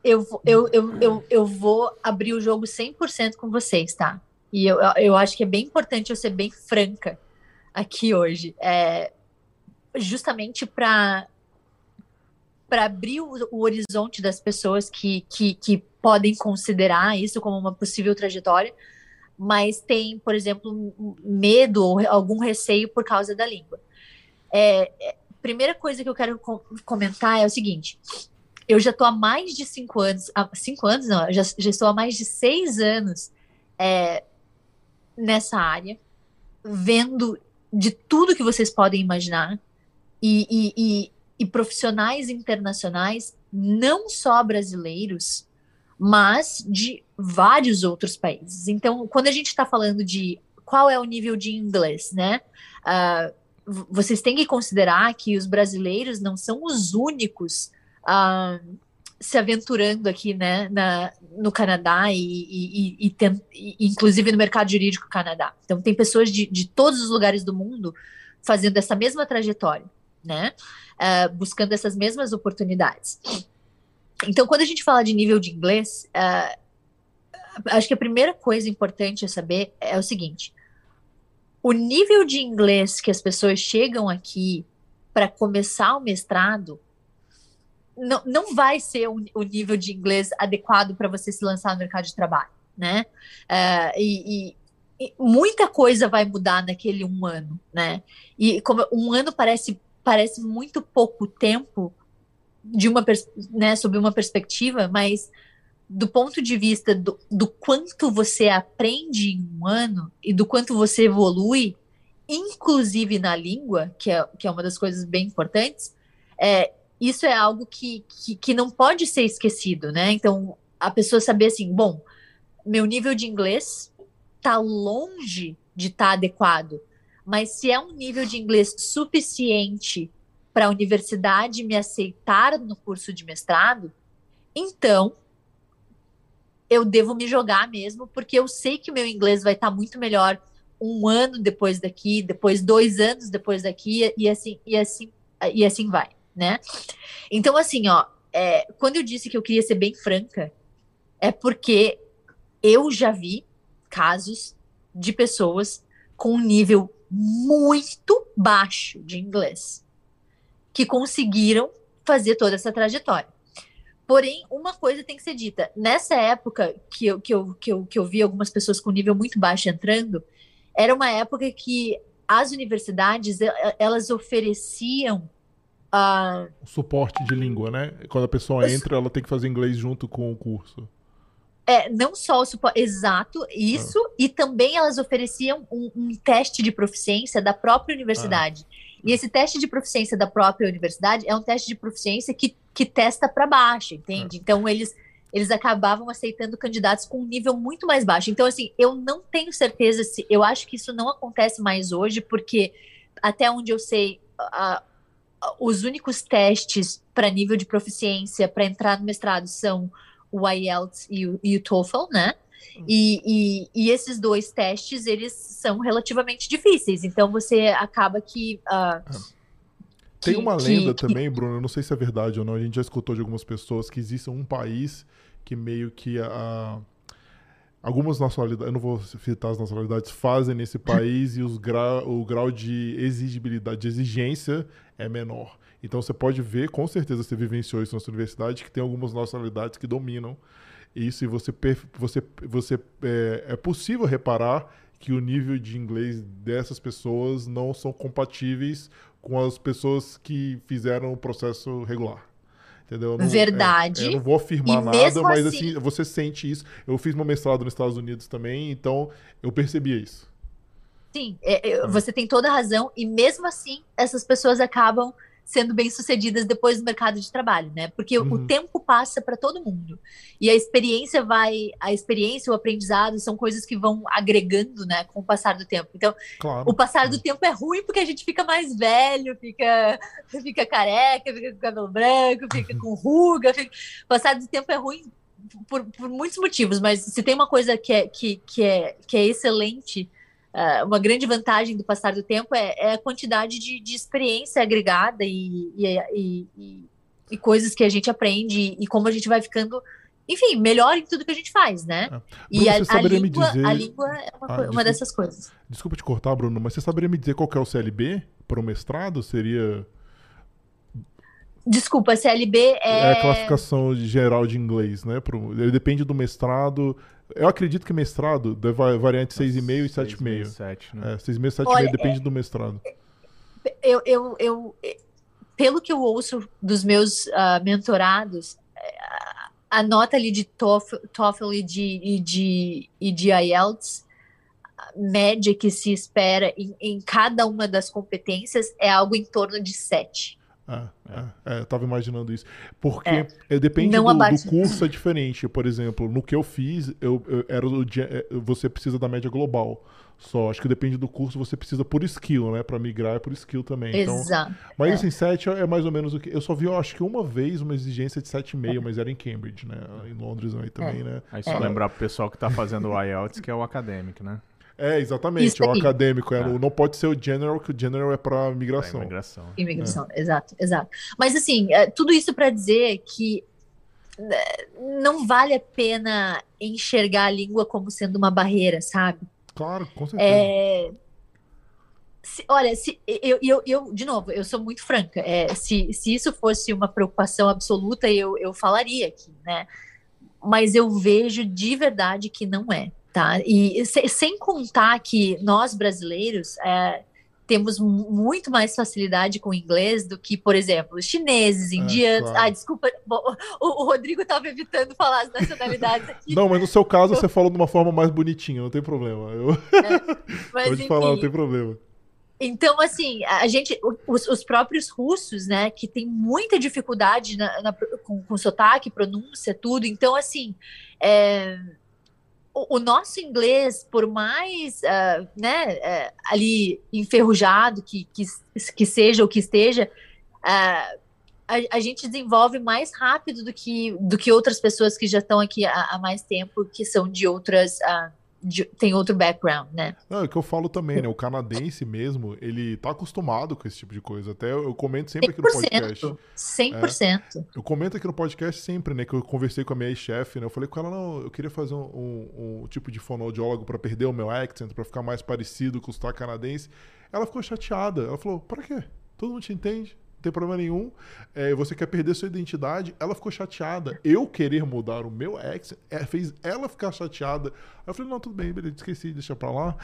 eu, eu, eu, eu, eu vou abrir o jogo 100% com vocês, tá? E eu, eu acho que é bem importante eu ser bem franca aqui hoje. É, justamente para para abrir o, o, horizonte das pessoas que, que, que podem considerar isso como uma possível trajetória, mas tem, por exemplo, medo ou algum receio por causa da língua. É, é, primeira coisa que eu quero com comentar é o seguinte: eu já estou há mais de cinco anos, há cinco anos não, já, já estou há mais de seis anos é, nessa área, vendo de tudo que vocês podem imaginar, e, e, e, e profissionais internacionais, não só brasileiros, mas de vários outros países. Então, quando a gente está falando de qual é o nível de inglês, né? Uh, vocês têm que considerar que os brasileiros não são os únicos uh, se aventurando aqui, né, na, no Canadá e, e, e, e, inclusive no mercado jurídico Canadá. Então, tem pessoas de, de todos os lugares do mundo fazendo essa mesma trajetória né? Uh, buscando essas mesmas oportunidades. Então, quando a gente fala de nível de inglês, uh, acho que a primeira coisa importante a saber é o seguinte: o nível de inglês que as pessoas chegam aqui para começar o mestrado não, não vai ser o, o nível de inglês adequado para você se lançar no mercado de trabalho, né? Uh, e, e muita coisa vai mudar naquele um ano, né? E como um ano parece parece muito pouco tempo de uma né, sob uma perspectiva, mas do ponto de vista do, do quanto você aprende em um ano e do quanto você evolui, inclusive na língua, que é, que é uma das coisas bem importantes, é, isso é algo que, que, que não pode ser esquecido, né? Então, a pessoa saber assim, bom, meu nível de inglês está longe de estar tá adequado, mas se é um nível de inglês suficiente para a universidade me aceitar no curso de mestrado, então eu devo me jogar mesmo, porque eu sei que meu inglês vai estar tá muito melhor um ano depois daqui, depois dois anos depois daqui, e assim, e assim, e assim vai, né? Então, assim, ó, é, quando eu disse que eu queria ser bem franca, é porque eu já vi casos de pessoas com um nível muito baixo de inglês que conseguiram fazer toda essa trajetória. Porém, uma coisa tem que ser dita. Nessa época que eu, que eu, que eu, que eu vi algumas pessoas com nível muito baixo entrando, era uma época que as universidades elas ofereciam uh, o suporte de língua, né? Quando a pessoa entra, ela tem que fazer inglês junto com o curso. É, não só o suporte, exato, isso, ah. e também elas ofereciam um, um, teste de proficiência da própria universidade. Ah. E esse teste de proficiência da própria universidade é um teste de proficiência que, que testa para baixo, entende? Ah. Então eles eles acabavam aceitando candidatos com um nível muito mais baixo. Então, assim, eu não tenho certeza se. Eu acho que isso não acontece mais hoje, porque até onde eu sei, a, a, os únicos testes para nível de proficiência para entrar no mestrado são o IELTS e o, e o TOEFL, né? Hum. E, e, e, esses dois testes, eles são relativamente difíceis. Então, você acaba que... Uh, Tem uma lenda que, também, Bruno, eu não sei se é verdade ou não, a gente já escutou de algumas pessoas que existe um país que meio que a... Algumas nacionalidades, eu não vou citar as nacionalidades, fazem nesse país e os gra, o grau de exigibilidade, de exigência é menor. Então você pode ver, com certeza você vivenciou isso na sua universidade, que tem algumas nacionalidades que dominam isso e você, você, você é, é possível reparar que o nível de inglês dessas pessoas não são compatíveis com as pessoas que fizeram o processo regular. Entendeu? Não, Verdade. É, eu não vou afirmar nada, mas assim, assim, você sente isso. Eu fiz meu mestrado nos Estados Unidos também, então eu percebia isso. Sim, é, é, você tem toda a razão, e mesmo assim, essas pessoas acabam sendo bem-sucedidas depois do mercado de trabalho, né? Porque uhum. o tempo passa para todo mundo. E a experiência vai, a experiência, o aprendizado são coisas que vão agregando, né, com o passar do tempo. Então, claro. o passar do tempo é ruim porque a gente fica mais velho, fica fica careca, fica com cabelo branco, fica com ruga, fica... o passar do tempo é ruim por, por muitos motivos, mas se tem uma coisa que é, que, que é, que é excelente Uh, uma grande vantagem do passar do tempo é, é a quantidade de, de, experiência agregada e, e, e, e, coisas que a gente aprende e como a gente vai ficando, enfim, melhor em tudo que a gente faz, né? É. e a, a, língua, dizer... a, língua, é uma, ah, uma dessas coisas. Desculpa te cortar, Bruno, mas você saberia me dizer qual é o CLB para o mestrado? Seria. Desculpa, CLB é. É a classificação geral de inglês, né? Pro... Ele depende do mestrado. Eu acredito que mestrado deve variar entre 6,5 e 7,5. 7, né? É, 6,5 e 7,5 depende é, do mestrado. Eu, eu, eu, pelo que eu ouço dos meus uh, mentorados, a nota ali de TOEFL, TOEFL e, de, e, de, e de IELTS, média que se espera em, em cada uma das competências é algo em torno de 7. É, é, é, eu tava imaginando isso. Porque é. é depende do, do, curso, é diferente. Por exemplo, no que eu fiz, eu, eu era o, é, você precisa da média global. Só, acho que depende do curso, você precisa por skill, né? Pra migrar é por skill também. Então, Exato. Mas assim, 7 é mais ou menos o que. Eu só vi, eu acho que uma vez uma exigência de 7,5, mas era em Cambridge, né? Em Londres aí também, né? Aí só lembrar pro pessoal que tá fazendo o IELTS, que é o acadêmico, né? É, exatamente. É o acadêmico. É. Não pode ser o general, que o general é para migração. É imigração. Imigração, é. exato, exato. Mas assim, é, tudo isso para dizer que né, não vale a pena enxergar a língua como sendo uma barreira, sabe? Claro, com certeza. É... Se, olha, se, eu, eu, eu, de novo, eu sou muito franca. É, se, se isso fosse uma preocupação absoluta, eu, eu falaria aqui, né? Mas eu vejo de verdade que não é. Tá? E se, sem contar que nós brasileiros é, temos muito mais facilidade com o inglês do que, por exemplo, os chineses, é, indianos. claro. Ah, desculpa, o, o Rodrigo estava evitando falar as nacionalidades aqui. Não, mas no seu caso você falou de uma forma mais bonitinha, não tem problema. Eu... É, mas, Pode enfim, falar, não tem problema. Então, assim, a gente, os, os, próprios russos, né, que tem muita dificuldade na, na, com, com sotaque, pronúncia, tudo. Então, assim, é, o, nosso inglês, por mais uh, né, uh, ali enferrujado que, que, que, seja o que esteja, uh, a, a, gente desenvolve mais rápido do que, do que outras pessoas que já estão aqui há, há mais tempo, que são de outras, de, tem outro background, né? Não, é o que eu falo também, né? O canadense mesmo, ele tá acostumado com esse tipo de coisa. Até eu, comento sempre aqui no podcast. 100%. É, eu comento aqui no podcast sempre, né? Que eu conversei com a minha chefe, né? Eu falei com ela, não, eu queria fazer um, um, um tipo de fonoaudiólogo para perder o meu accent, para ficar mais parecido com o sotaque canadense. Ela ficou chateada. Ela falou, para quê? Todo mundo te entende? Tem problema nenhum. É, você quer perder sua identidade. Ela ficou chateada. Eu querer mudar o meu ex é, fez ela ficar chateada. Aí eu falei, não, tudo bem, beleza, esqueci, deixa pra lá.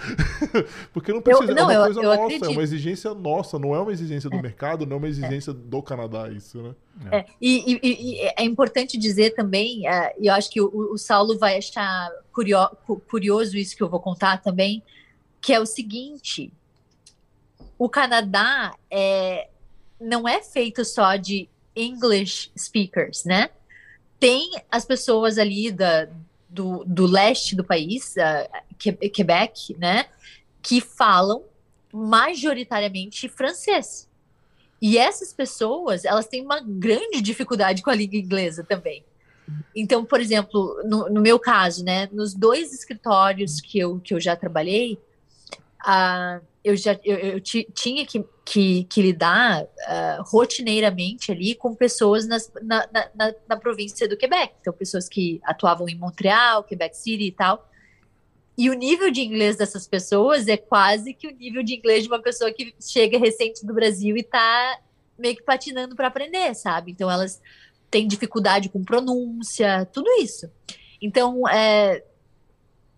Porque não precisa, eu, não, é uma coisa eu, eu nossa, acredito. é uma exigência nossa, não é uma exigência do é. mercado, não é uma exigência é. do Canadá, isso, né? É. E, e, e, é importante dizer também, é, e eu acho que o, o Saulo vai achar curio, curioso isso que eu vou contar também, que é o seguinte, o Canadá é, não é feito só de English speakers, né? Tem as pessoas ali da, do, do leste do país, uh, Quebec, né? Que falam majoritariamente francês. E essas pessoas, elas têm uma grande dificuldade com a língua inglesa também. Então, por exemplo, no, no meu caso, né, nos dois escritórios que eu, que eu já trabalhei, uh, eu já eu, eu tinha que, que, que lidar uh, rotineiramente ali com pessoas nas, na, na, na, província do Quebec. Então, pessoas que atuavam em Montreal, Quebec City e tal. E o nível de inglês dessas pessoas é quase que o nível de inglês de uma pessoa que chega recente do Brasil e está meio que patinando para aprender, sabe? Então, elas têm dificuldade com pronúncia, tudo isso. Então, é,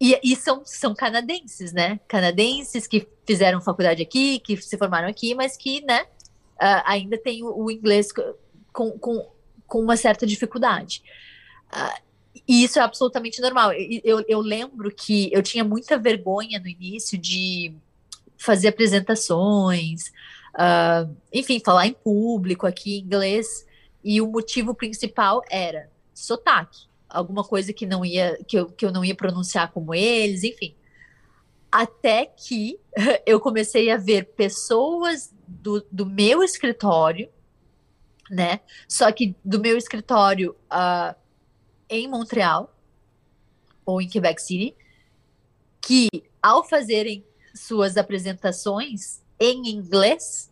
e, e, são, são canadenses, né? Canadenses que fizeram faculdade aqui, que se formaram aqui, mas que, né, uh, ainda tem o, o, inglês com, com, com uma certa dificuldade. Uh, e isso é absolutamente normal. Eu, eu lembro que eu tinha muita vergonha no início de fazer apresentações, uh, enfim, falar em público aqui em inglês. E o motivo principal era sotaque alguma coisa que não ia que eu, que eu não ia pronunciar como eles, enfim. Até que eu comecei a ver pessoas do, do meu escritório, né? Só que do meu escritório uh, em Montreal ou em Quebec City, que ao fazerem suas apresentações em inglês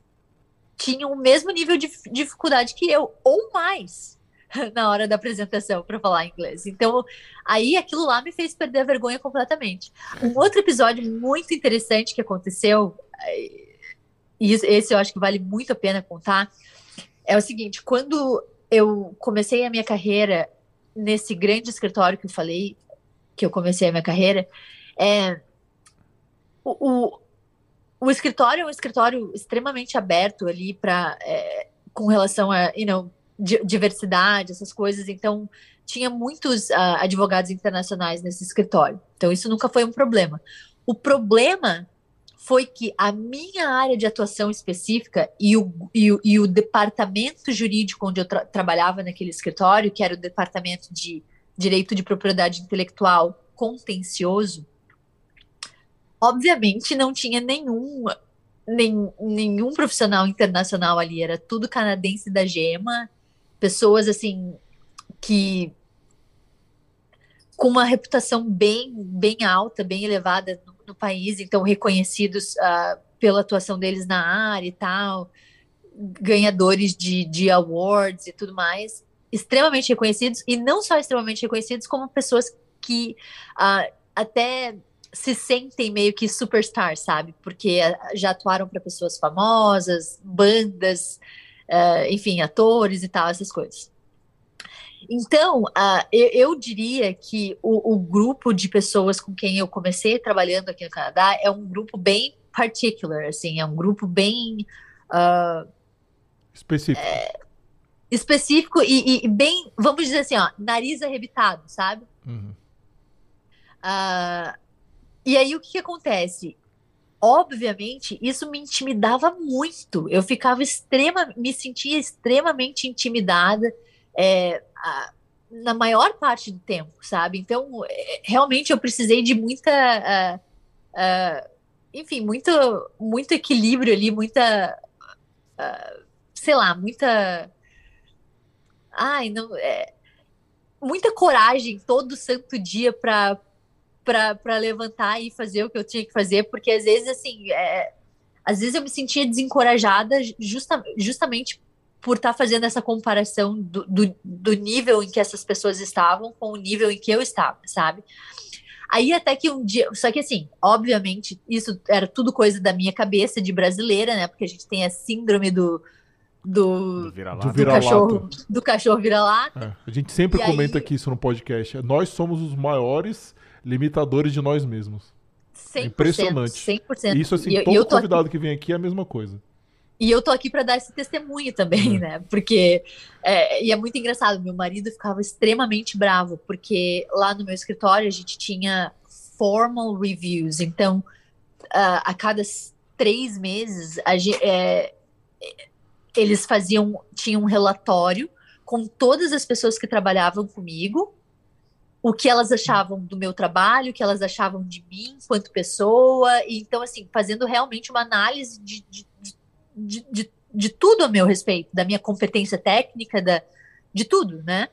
tinham o mesmo nível de dificuldade que eu, ou mais. na hora da apresentação para falar inglês. Então, aí aquilo lá me fez perder a vergonha completamente. Um outro episódio muito interessante que aconteceu, e esse eu acho que vale muito a pena contar, é o seguinte: quando eu comecei a minha carreira nesse grande escritório que eu falei, que eu comecei a minha carreira, é, o, o, o escritório é um escritório extremamente aberto ali para é, com relação a, you know, diversidade, essas coisas. Então, tinha muitos uh, advogados internacionais nesse escritório. Então, isso nunca foi um problema. O problema foi que a minha área de atuação específica e o, e o, e o departamento jurídico onde eu tra trabalhava naquele escritório, que era o departamento de direito de propriedade intelectual contencioso, obviamente não tinha nenhum, nem, nenhum profissional internacional ali, era tudo canadense da GEMA, pessoas assim que com uma reputação bem bem alta, bem elevada no, no país, então reconhecidos uh, pela atuação deles na área e tal, ganhadores de, de awards e tudo mais, extremamente reconhecidos e não só extremamente reconhecidos, como pessoas que uh, até se sentem meio que superstars, sabe? Porque uh, já atuaram para pessoas famosas, bandas, uh, enfim, atores e tal, essas coisas. Então, uh, eu, eu, diria que o, o, grupo de pessoas com quem eu comecei trabalhando aqui no Canadá é um grupo bem particular, assim, é um grupo bem uh, específico, é, específico e, e, bem, vamos dizer assim, ó, nariz arrebitado, sabe? Uhum. Uh, e aí o que, que acontece? Obviamente, isso me intimidava muito. Eu ficava extrema, me sentia extremamente intimidada é, a, na maior parte do tempo, sabe? Então, é, realmente eu precisei de muita, uh, uh, enfim, muito, muito equilíbrio ali, muita, uh, sei lá, muita, ai, não, é, muita coragem todo santo dia para para levantar e fazer o que eu tinha que fazer, porque às vezes, assim, é, às vezes eu me sentia desencorajada justa, justamente por estar tá fazendo essa comparação do, do, do, nível em que essas pessoas estavam com o nível em que eu estava, sabe? Aí até que um dia, só que assim, obviamente, isso era tudo coisa da minha cabeça de brasileira, né? Porque a gente tem a síndrome do, do, Do vira-lata. Do vira-lata. cachorro, do cachorro vira-lata. É, a gente sempre E comenta aí- aqui isso no podcast. Nós somos os maiores limitadores de nós mesmos. 100%, Impressionante. 100%. E isso, assim, eu- todo eu tô aqui, convidado que vem aqui é a mesma coisa. e eu tô aqui para dar esse testemunho também, Uhum. né? Porque é, e é muito engraçado. Meu marido ficava extremamente bravo porque lá no meu escritório a gente tinha formal reviews. Então, ah, a cada três meses a é, eles faziam tinham um relatório com todas as pessoas que trabalhavam comigo o que elas achavam do meu trabalho, o que elas achavam de mim enquanto pessoa, e então, assim, fazendo realmente uma análise de, de, de, de, de tudo a meu respeito, da minha competência técnica, da, de tudo, né?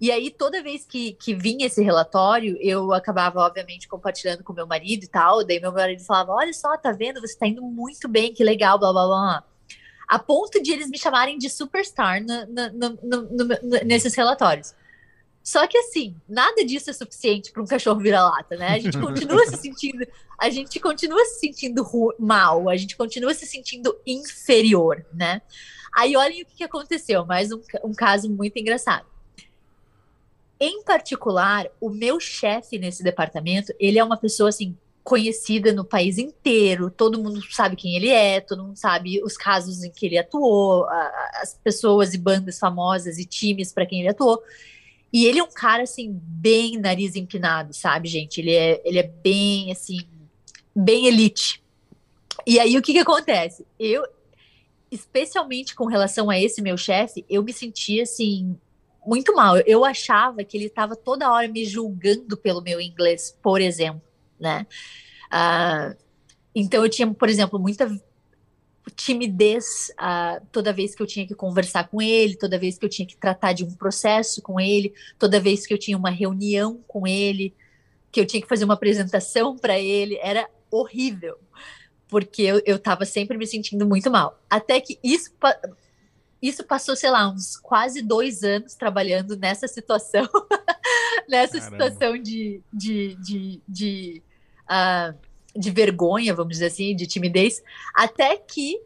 E aí, toda vez que, que vinha esse relatório, eu acabava, obviamente, compartilhando com meu marido e tal, daí meu marido falava, olha só, tá vendo, você tá indo muito bem, que legal, blá, blá, blá. A ponto de eles me chamarem de superstar no- no- no- nesses relatórios. Só que assim, nada disso é suficiente para um cachorro vira-lata, né? A gente continua se sentindo, a gente continua se sentindo mal, a gente continua se sentindo inferior, né? Aí olhem o que, que aconteceu, mais um, um caso muito engraçado. Em particular, o meu chefe nesse departamento, ele é uma pessoa assim conhecida no país inteiro, todo mundo sabe quem ele é, todo mundo sabe os casos em que ele atuou, as pessoas e bandas famosas e times para quem ele atuou. E ele é um cara, assim, bem nariz empinado, sabe, gente? Ele é, ele é bem, assim, bem elite. E aí, o que que acontece? Eu, especialmente com relação a esse meu chefe, eu me sentia, assim, muito mal. Eu achava que ele estava toda hora me julgando pelo meu inglês, por exemplo, né? Ah, então, eu tinha, por exemplo, muita timidez ah, toda vez que eu tinha que conversar com ele, toda vez que eu tinha que tratar de um processo com ele, toda vez que eu tinha uma reunião com ele, que eu tinha que fazer uma apresentação para ele, era horrível, porque eu, eu tava sempre me sentindo muito mal. Até que isso, isso passou, sei lá, uns quase dois anos trabalhando nessa situação, nessa Caramba. situação de, de, de, de, ah, de vergonha, vamos dizer assim, de timidez, até que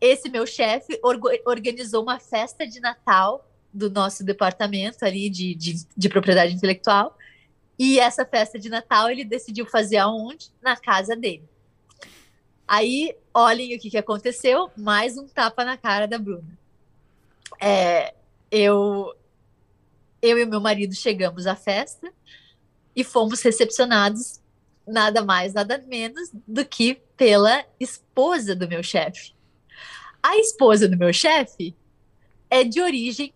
esse meu chefe organizou uma festa de Natal do nosso departamento ali de, de, de propriedade intelectual. E essa festa de Natal ele decidiu fazer aonde? Na casa dele. Aí, olhem o que, que aconteceu, mais um tapa na cara da Bruna. É, eu, eu e meu marido chegamos à festa e fomos recepcionados nada mais, nada menos do que pela esposa do meu chefe. A esposa do meu chefe é de origem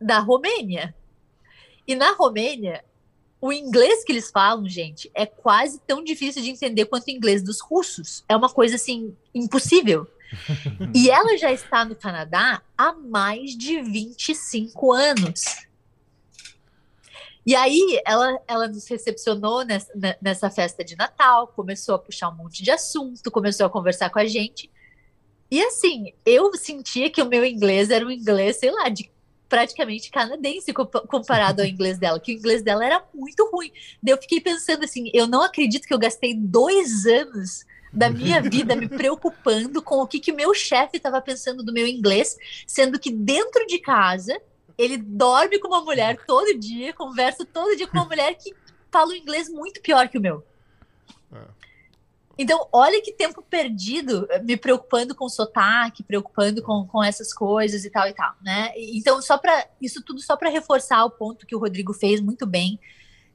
da Romênia. E na Romênia, o inglês que eles falam, gente, é quase tão difícil de entender quanto o inglês dos russos. É uma coisa assim impossível. e ela já está no Canadá há mais de 25 anos. E aí ela, ela nos recepcionou nessa, ne- nessa festa de Natal, começou a puxar um monte de assunto, começou a conversar com a gente. E assim, eu sentia que o meu inglês era um inglês, sei lá, de praticamente canadense compa- comparado ao inglês dela, que o inglês dela era muito ruim. Daí eu fiquei pensando assim, eu não acredito que eu gastei dois anos da minha vida me preocupando com o que, que meu chefe estava pensando do meu inglês, sendo que dentro de casa ele dorme com uma mulher todo dia, conversa todo dia com uma mulher que fala um inglês muito pior que o meu. É. Então, olha que tempo perdido eh, me preocupando com sotaque, preocupando com, com essas coisas e tal e tal, né? Então, só para isso tudo só para reforçar o ponto que o Rodrigo fez muito bem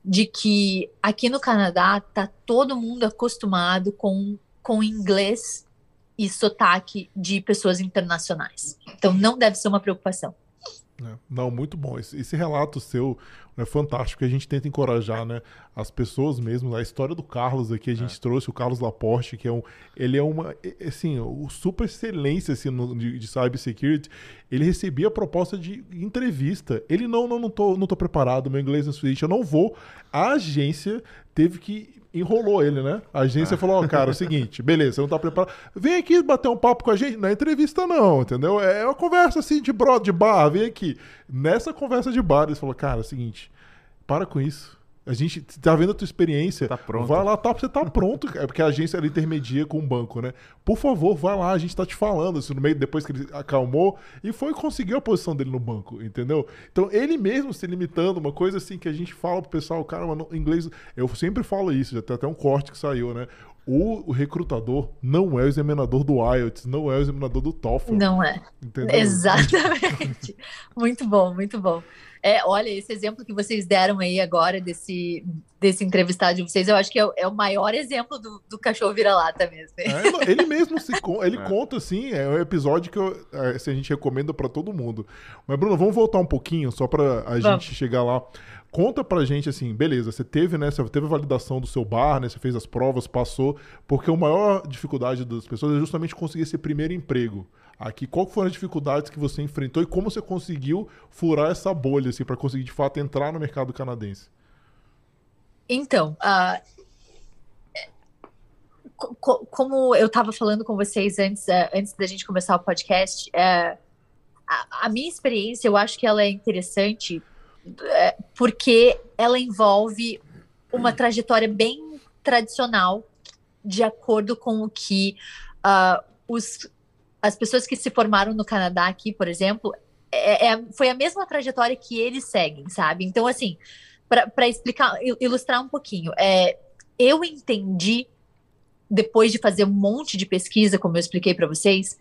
de que aqui no Canadá tá todo mundo acostumado com com inglês e sotaque de pessoas internacionais. Então, não deve ser uma preocupação. É, não, muito bom. Esse, esse relato seu é fantástico. A gente tenta encorajar, né, as pessoas mesmo. A história do Carlos aqui, a gente é. trouxe o Carlos Laporte, que é um, ele é uma, assim, o super excelência assim, no, de, de cybersecurity. Ele recebia a proposta de entrevista. Ele não, não, não tô, não tô preparado. Meu inglês é suíte, eu não vou. A agência teve que enrolou ele, né? A agência falou, ó, oh, cara, é o seguinte, beleza, você não tá preparado. Vem aqui bater um papo com a gente. Não é entrevista, não, entendeu? É uma conversa assim de bro, de bar, vem aqui. Nessa conversa de bar, eles falaram, cara, é o seguinte, para com isso. A gente tá vendo a tua experiência. Tá pronto. Vai lá, tá, você tá pronto. É porque a agência ela intermedia com o banco, né? Por favor, vai lá, a gente tá te falando. Assim, no meio, depois que ele acalmou, e foi conseguiu a posição dele no banco, entendeu? Então, ele mesmo se limitando, uma coisa assim que a gente fala pro pessoal, cara, mano, inglês. Eu sempre falo isso, já tem até um corte que saiu, né? O, o, recrutador não é o examinador do IELTS, não é o examinador do TOEFL. Não é. Entendeu? Exatamente. muito bom, muito bom. É, olha, esse exemplo que vocês deram aí agora desse, desse entrevistado de vocês, eu acho que é, é o maior exemplo do, do cachorro vira-lata mesmo. É, ele mesmo se, ele é. conta assim, é um episódio que eu, é, assim, a gente recomenda para todo mundo. Mas, Bruno, vamos voltar um pouquinho, só para a vamos. gente chegar lá. Conta pra gente assim, beleza, você teve, né? Você teve a validação do seu bar, né? Você fez as provas, passou, porque a maior dificuldade das pessoas é justamente conseguir esse primeiro emprego aqui. Qual foram as dificuldades que você enfrentou e como você conseguiu furar essa bolha assim, para conseguir de fato entrar no mercado canadense? Então, uh, como eu estava falando com vocês antes, uh, antes da gente começar o podcast, uh, a, a, minha experiência eu acho que ela é interessante porque ela envolve uma trajetória bem tradicional de acordo com o que os as pessoas que se formaram no Canadá aqui, por exemplo, é, é, foi a mesma trajetória que eles seguem, sabe? Então, assim, para explicar, ilustrar um pouquinho, é, eu entendi, depois de fazer um monte de pesquisa, como eu expliquei para vocês,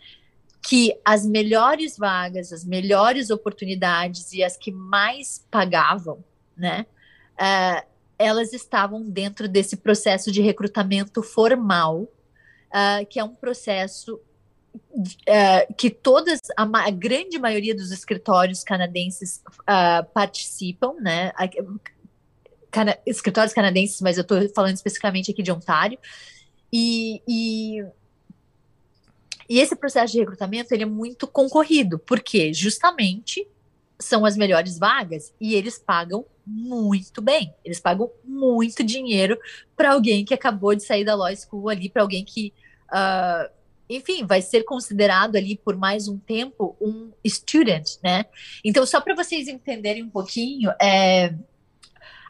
que as melhores vagas, as melhores oportunidades e as que mais pagavam, né? Uh, elas estavam dentro desse processo de recrutamento formal, uh, que é um processo uh, que todas, a, a, grande maioria dos escritórios canadenses participam, né? Cana escritórios canadenses, mas eu estou falando especificamente aqui de Ontário. E, e, e, esse processo de recrutamento ele é muito concorrido, porque justamente são as melhores vagas e eles pagam muito bem. Eles pagam muito dinheiro para alguém que acabou de sair da law school ali, para alguém que uh, enfim, vai ser considerado ali por mais um tempo um student, né? Então, só para vocês entenderem um pouquinho, é,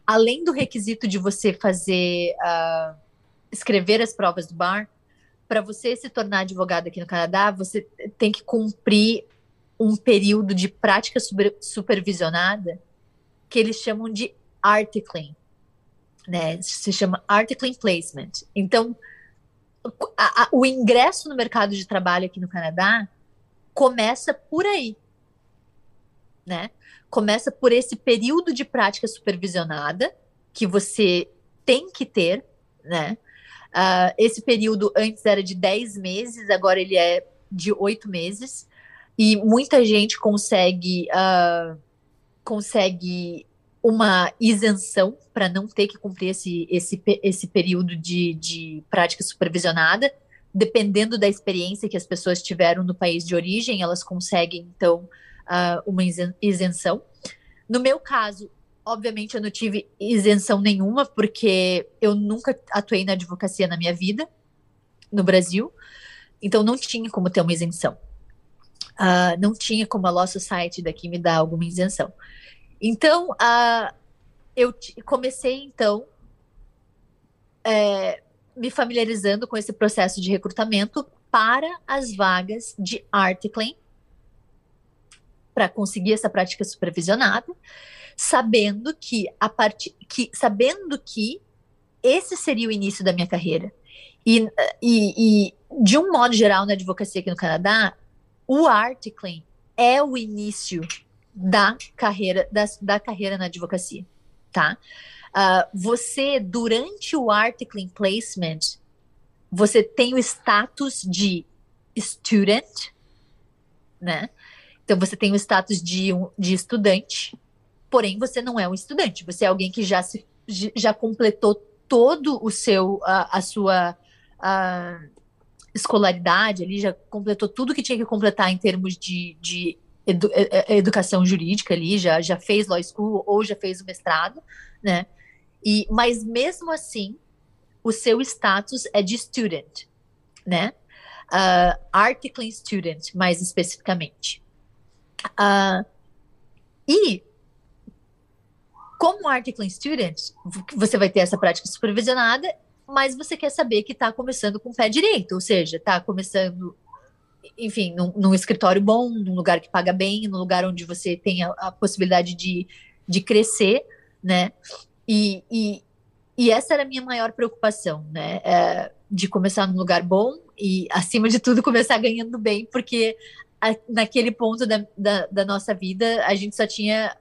além do requisito de você fazer, uh, escrever as provas do bar, para você se tornar advogado aqui no Canadá, você tem que cumprir um período de prática super, supervisionada que eles chamam de articling, né? Se chama articling placement. Então, a, a, o ingresso no mercado de trabalho aqui no Canadá começa por aí, né? Começa por esse período de prática supervisionada que você tem que ter, né? Uh, esse período antes era de 10 meses, agora ele é de 8 meses. E muita gente consegue, uh, consegue uma isenção para não ter que cumprir esse, esse, esse período de, de prática supervisionada. Dependendo da experiência que as pessoas tiveram no país de origem, elas conseguem, então, uh, uma isenção. No meu caso, obviamente, eu não tive isenção nenhuma, porque eu nunca atuei na advocacia na minha vida, no Brasil, então não tinha como ter uma isenção. Uh, não tinha como a Law Society daqui me dar alguma isenção. Então, uh, eu comecei, então, é, me familiarizando com esse processo de recrutamento para as vagas de articling, para conseguir essa prática supervisionada, sabendo que a parte que sabendo que esse seria o início da minha carreira. E, e, e de um modo geral na advocacia aqui no Canadá, o articling é o início da carreira, da, da carreira na advocacia, tá? Uh, você, durante o articling placement, você tem o status de student, né? Então você tem o status de, um, de estudante, porém você não é um estudante, você é alguém que já se já completou todo o seu a, a sua a escolaridade ali, já completou tudo que tinha que completar em termos de, de edu, educação jurídica ali, já, já fez law school ou já fez o mestrado, né? E, mas mesmo assim, o seu status é de student, né? Uh, articling student, mais especificamente. Uh, e como articling student, você vai ter essa prática supervisionada, mas você quer saber que está começando com o pé direito, ou seja, está começando, enfim, num, num, escritório bom, num lugar que paga bem, num lugar onde você tem a, a possibilidade de, de crescer, né? E, e, e, essa era a minha maior preocupação, né? É, de começar num lugar bom e, acima de tudo, começar ganhando bem, porque a, naquele ponto da, da, da, nossa vida, a gente só tinha,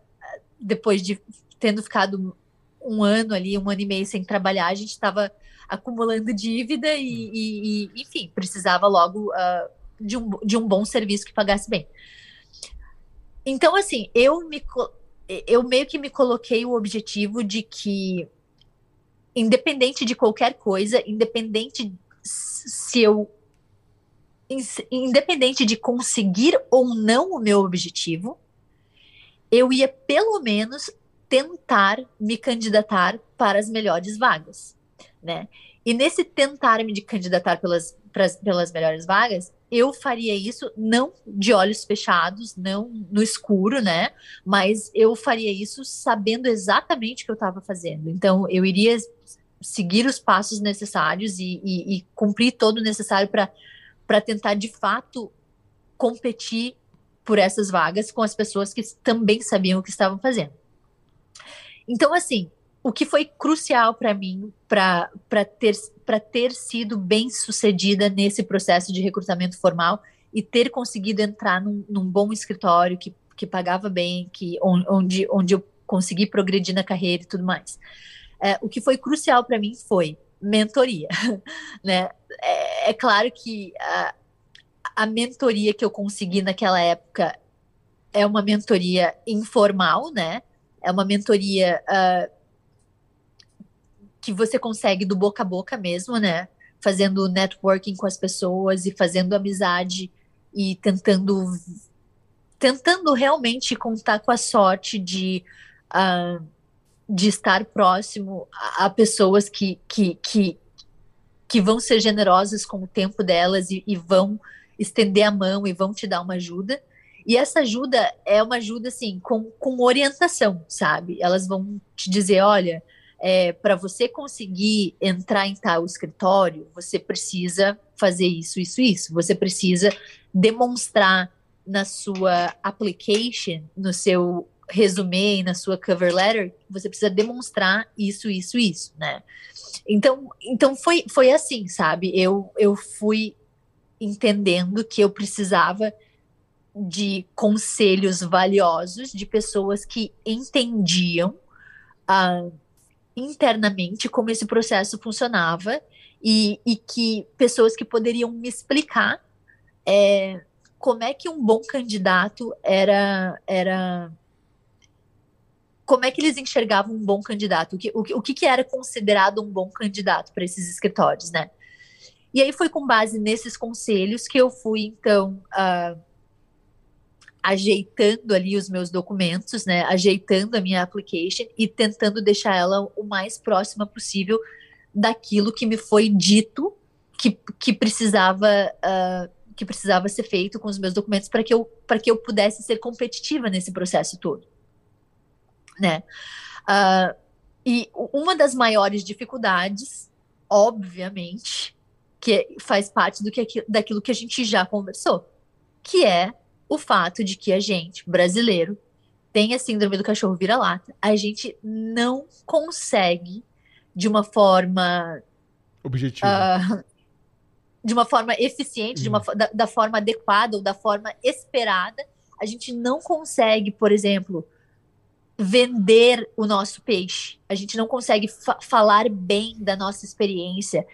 depois de tendo ficado um ano ali, um ano e meio sem trabalhar, a gente estava acumulando dívida e, e, e, enfim, precisava logo uh, de, um, de um bom serviço que pagasse bem. Então, assim, eu me eu meio que me coloquei o objetivo de que, independente de qualquer coisa, independente se eu. Independente de conseguir ou não o meu objetivo, eu ia pelo menos tentar me candidatar para as melhores vagas, né? E nesse tentar me candidatar pelas, pras, pelas melhores vagas, eu faria isso não de olhos fechados, não no escuro, né? Mas eu faria isso sabendo exatamente o que eu estava fazendo. Então, eu iria seguir os passos necessários e, e, e cumprir todo o necessário para tentar, de fato, competir por essas vagas com as pessoas que também sabiam o que estavam fazendo. Então, assim, o que foi crucial para mim para ter, ter sido bem sucedida nesse processo de recrutamento formal e ter conseguido entrar num, num bom escritório que, que pagava bem, que, onde, onde eu consegui progredir na carreira e tudo mais. É, o que foi crucial para mim foi mentoria. né? É, é, claro que a, a mentoria que eu consegui naquela época é uma mentoria informal, né? É uma mentoria uh, que você consegue do boca a boca mesmo, né? Fazendo networking com as pessoas e fazendo amizade e tentando tentando realmente contar com a sorte de uh, de estar próximo a, pessoas que, que, que, que vão ser generosas com o tempo delas e, e vão estender a mão e vão te dar uma ajuda. E essa ajuda é uma ajuda, assim, com, com orientação, sabe? Elas vão te dizer: olha, é, para você conseguir entrar em tal escritório, você precisa fazer isso, isso, isso. Você precisa demonstrar na sua application, no seu resumê, na sua cover letter, você precisa demonstrar isso, isso, isso, né? Então, então foi, foi assim, sabe? Eu, eu fui entendendo que eu precisava de conselhos valiosos de pessoas que entendiam uh, internamente como esse processo funcionava e, e que pessoas que poderiam me explicar é, como é que um bom candidato era era como é que eles enxergavam um bom candidato, o que, o, o que era considerado um bom candidato para esses escritórios, né? E aí foi com base nesses conselhos que eu fui, então, uh, ajeitando ali os meus documentos, né, ajeitando a minha application e tentando deixar ela o mais próxima possível daquilo que me foi dito que, que precisava uh, que precisava ser feito com os meus documentos para que eu para que eu pudesse ser competitiva nesse processo todo, né? Uh, e uma das maiores dificuldades, obviamente, que faz parte do que daquilo que a gente já conversou, que é o fato de que a gente, brasileiro, tem a síndrome do cachorro vira-lata, a gente não consegue, de uma forma. Objetiva. Uh, de uma forma eficiente, hum. de uma, hum. da, da forma adequada ou da forma esperada, a gente não consegue, por exemplo, vender o nosso peixe. A gente não consegue fa falar bem da nossa experiência.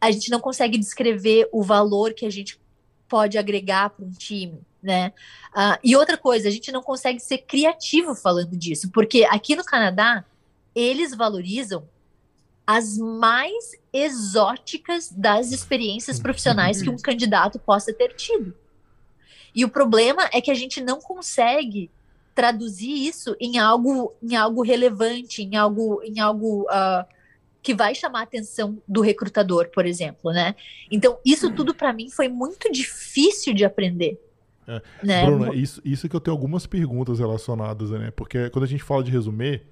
A gente não consegue descrever o valor que a gente pode agregar para um time, né? Uh, e outra coisa, a gente não consegue ser criativo falando disso, porque aqui no Canadá eles valorizam as mais exóticas das experiências profissionais que um candidato possa ter tido. E o problema é que a gente não consegue traduzir isso em algo, em algo relevante, em algo, em algo uh, que vai chamar a atenção do recrutador, por exemplo, né? Então, isso tudo para mim foi muito difícil de aprender. É. Né? Bruna, isso, isso que eu tenho algumas perguntas relacionadas, né? Porque quando a gente fala de resumir,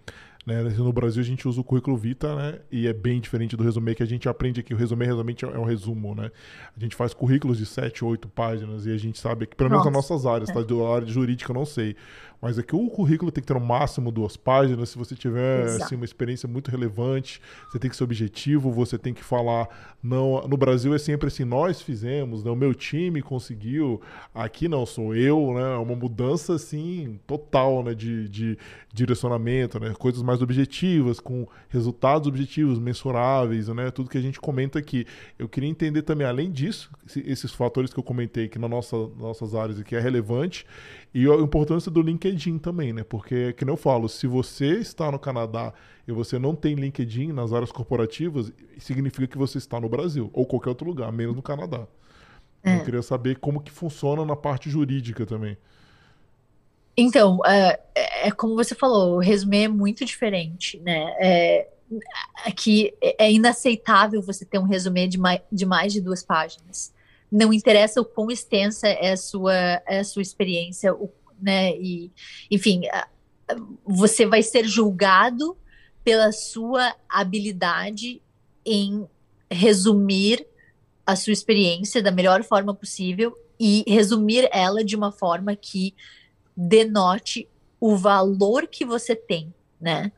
né? No Brasil a gente usa o currículo Vita, né? E é bem diferente do resumê que a gente aprende aqui. O resumê realmente é um resumo, né? A gente faz currículos de 7, 8 páginas e a gente sabe que, pelo menos nas nossas áreas, tá? Do área jurídica eu não sei. Mas aqui o currículo tem que ter no máximo duas páginas. Se você tiver assim, uma experiência muito relevante, você tem que ser objetivo, você tem que falar. Não, no Brasil é sempre assim, nós fizemos, né? o meu time conseguiu. Aqui não, sou eu, né? É uma mudança assim, total né? de, de direcionamento, né? Coisas mais objetivas, com resultados objetivos, mensuráveis, né? Tudo que a gente comenta aqui. Eu queria entender também, além disso, esses fatores que eu comentei aqui nas nossa, nossas áreas aqui é relevante. E a importância do LinkedIn também, né? Porque, que eu falo, se você está no Canadá e você não tem LinkedIn nas áreas corporativas, significa que você está no Brasil ou qualquer outro lugar, menos no Canadá. É. Eu queria saber como que funciona na parte jurídica também. Então, é, é como você falou, o resumê é muito diferente, né? É, aqui é inaceitável você ter um resumê de mais, de mais de duas páginas não interessa o quão extensa é a sua, é a sua experiência, o, né? E, enfim, você vai ser julgado pela sua habilidade em resumir a sua experiência da melhor forma possível e resumir ela de uma forma que denote o valor que você tem, né?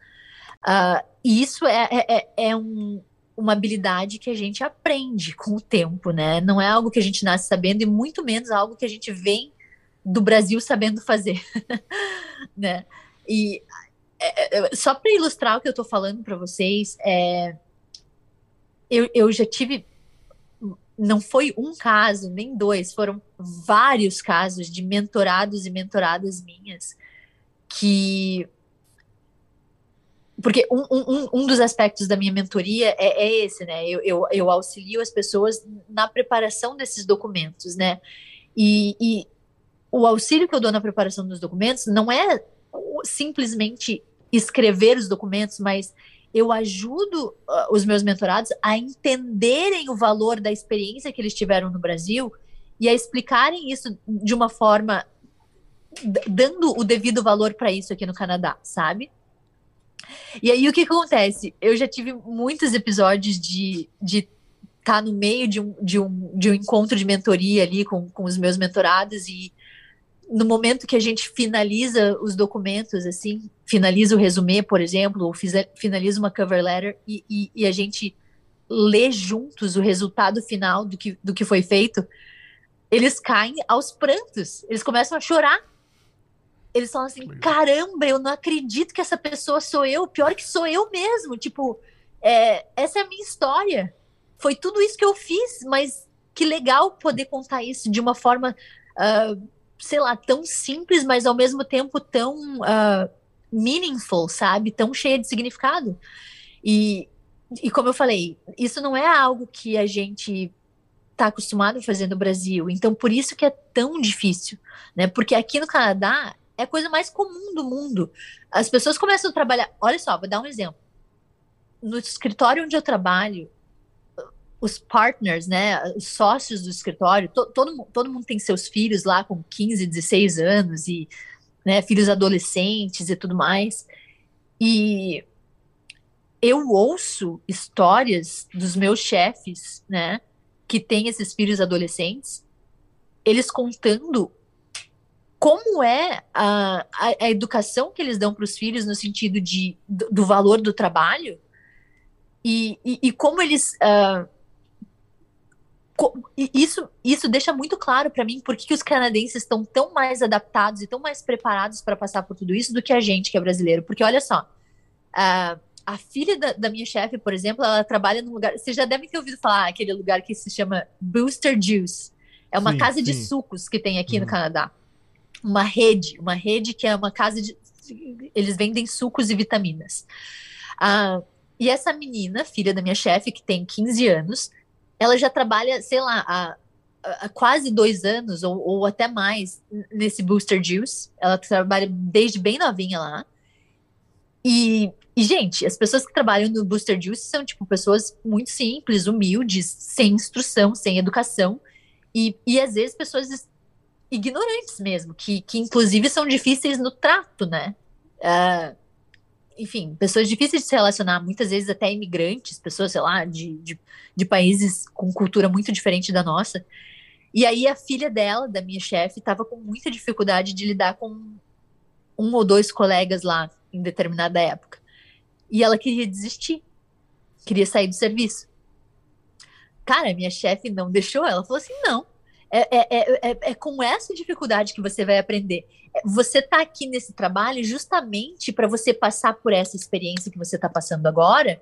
Uh, isso é, é, é, é um, uma habilidade que a gente aprende com o tempo, né? Não é algo que a gente nasce sabendo e muito menos algo que a gente vem do Brasil sabendo fazer, né? E é, é, só para ilustrar o que eu estou falando para vocês, é, eu, eu já tive, não foi um caso nem dois, foram vários casos de mentorados e mentoradas minhas que porque um, um, um dos aspectos da minha mentoria é, é esse, né? Eu, eu, eu, auxilio as pessoas na preparação desses documentos, né? E, e, o auxílio que eu dou na preparação dos documentos não é simplesmente escrever os documentos, mas eu ajudo uh, os meus mentorados a entenderem o valor da experiência que eles tiveram no Brasil e a explicarem isso de uma forma dando o devido valor para isso aqui no Canadá, sabe? E aí o que acontece? Eu já tive muitos episódios de de estar tá no meio de um, de, um, de um encontro de mentoria ali com, com os meus mentorados e no momento que a gente finaliza os documentos, assim, finaliza o resumê, por exemplo, ou finaliza uma cover letter e, e, e, a gente lê juntos o resultado final do que, do que foi feito, eles caem aos prantos, eles começam a chorar eles falam assim: caramba, eu não acredito que essa pessoa sou eu. Pior que sou eu mesmo. Tipo, é, essa é a minha história. Foi tudo isso que eu fiz, mas que legal poder contar isso de uma forma, uh, sei lá, tão simples, mas ao mesmo tempo tão uh, meaningful, sabe? Tão cheia de significado. E, e como eu falei, isso não é algo que a gente está acostumado a fazer no Brasil. Então, por isso que é tão difícil, né? Porque aqui no Canadá é a coisa mais comum do mundo. As pessoas começam a trabalhar. Olha só, vou dar um exemplo. No escritório onde eu trabalho, os partners, né, os sócios do escritório, to, todo, todo mundo tem seus filhos lá com 15, 16 anos e né, filhos adolescentes e tudo mais. E eu ouço histórias dos meus chefes, né, que têm esses filhos adolescentes, eles contando como é a, a, a educação que eles dão para os filhos no sentido de, do, do valor do trabalho e, e, e como eles. Uh, isso, isso deixa muito claro para mim por que os canadenses estão tão mais adaptados e tão mais preparados para passar por tudo isso do que a gente que é brasileiro. Porque olha só, uh, a filha da, da minha chefe, por exemplo, ela trabalha num lugar. Vocês já devem ter ouvido falar aquele lugar que se chama Booster Juice É uma Sim, casa de sim. sucos que tem aqui no Uhum. Canadá. Uma rede, uma rede que é uma casa de. Eles vendem sucos e vitaminas. Ah, e essa menina, filha da minha chefe, que tem 15 anos, ela já trabalha, sei lá, há, há quase dois anos ou, ou até mais nesse Booster Juice. Ela trabalha desde bem novinha lá. E, e, gente, as pessoas que trabalham no Booster Juice são, tipo, pessoas muito simples, humildes, sem instrução, sem educação. E, e às vezes pessoas ignorantes mesmo, que, que inclusive são difíceis no trato, né? Ah, enfim, pessoas difíceis de se relacionar, muitas vezes até imigrantes, pessoas, sei lá, de, de, de países com cultura muito diferente da nossa. E aí a filha dela, da minha chefe, estava com muita dificuldade de lidar com um ou dois colegas lá em determinada época. E ela queria desistir, queria sair do serviço. Cara, minha chefe não deixou, ela falou assim: não, é, é, é, é, é com essa dificuldade que você vai aprender. É, Você está aqui nesse trabalho justamente para você passar por essa experiência que você está passando agora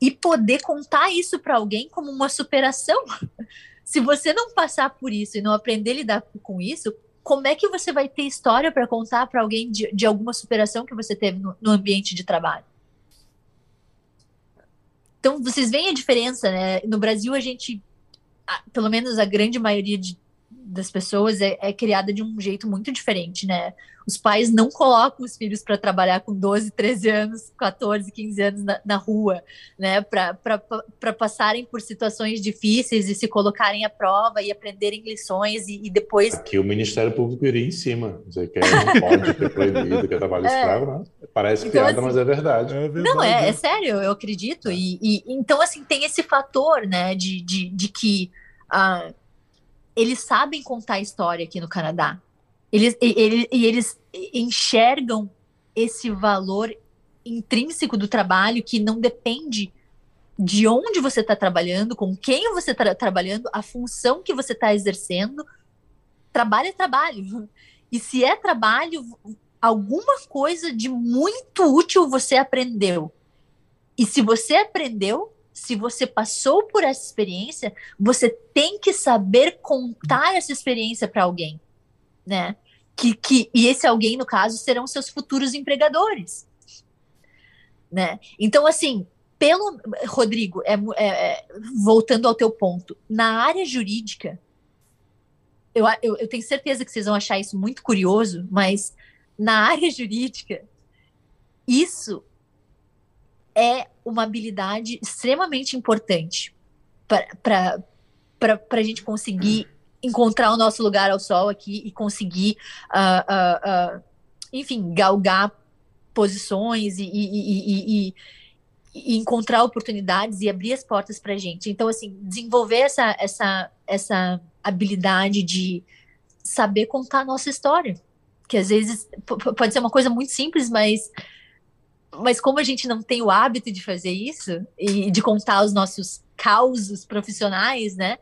e poder contar isso para alguém como uma superação. Se você não passar por isso e não aprender a lidar com isso, como é que você vai ter história para contar para alguém de, de alguma superação que você teve no, no ambiente de trabalho? Então, vocês veem a diferença, né? No Brasil, a gente, a- pelo menos a grande maioria de- das pessoas é, é criada de um jeito muito diferente, né? Os pais não colocam os filhos para trabalhar com 12, 13 anos, 14, 15 anos na, na rua, né? Para passarem por situações difíceis e se colocarem à prova e aprenderem lições e, e depois Aqui o Ministério Público iria em cima. Dizer que não pode ter proibido, que é trabalho É. escravo, né? Parece Então, piada, assim, mas é verdade. É verdade. Não, é, é sério, eu acredito. E, e- então, assim, tem esse fator, né, de, de, de que eles sabem contar história aqui no Canadá. Eles, ele- e eles enxergam esse valor intrínseco do trabalho que não depende de onde você está trabalhando, com quem você está trabalhando, a função que você está exercendo. Trabalho é trabalho. E se é trabalho, alguma coisa de muito útil você aprendeu. E se você aprendeu, se você passou por essa experiência, você tem que saber contar essa experiência para alguém, né? Que, que, e esse alguém, no caso, serão seus futuros empregadores, né? Então, assim, pelo Rodrigo, é, é- é, voltando ao teu ponto, na área jurídica, eu, eu, eu tenho certeza que vocês vão achar isso muito curioso, mas na área jurídica, isso é uma habilidade extremamente importante para a gente conseguir encontrar o nosso lugar ao sol aqui e conseguir, ah, ah, ah, enfim, galgar posições e, e- e- e- encontrar oportunidades e abrir as portas para gente. Então, assim, desenvolver essa, essa, essa habilidade de saber contar a nossa história, que às vezes pode ser uma coisa muito simples, mas mas como a gente não tem o hábito de fazer isso e de contar os nossos causos profissionais, né?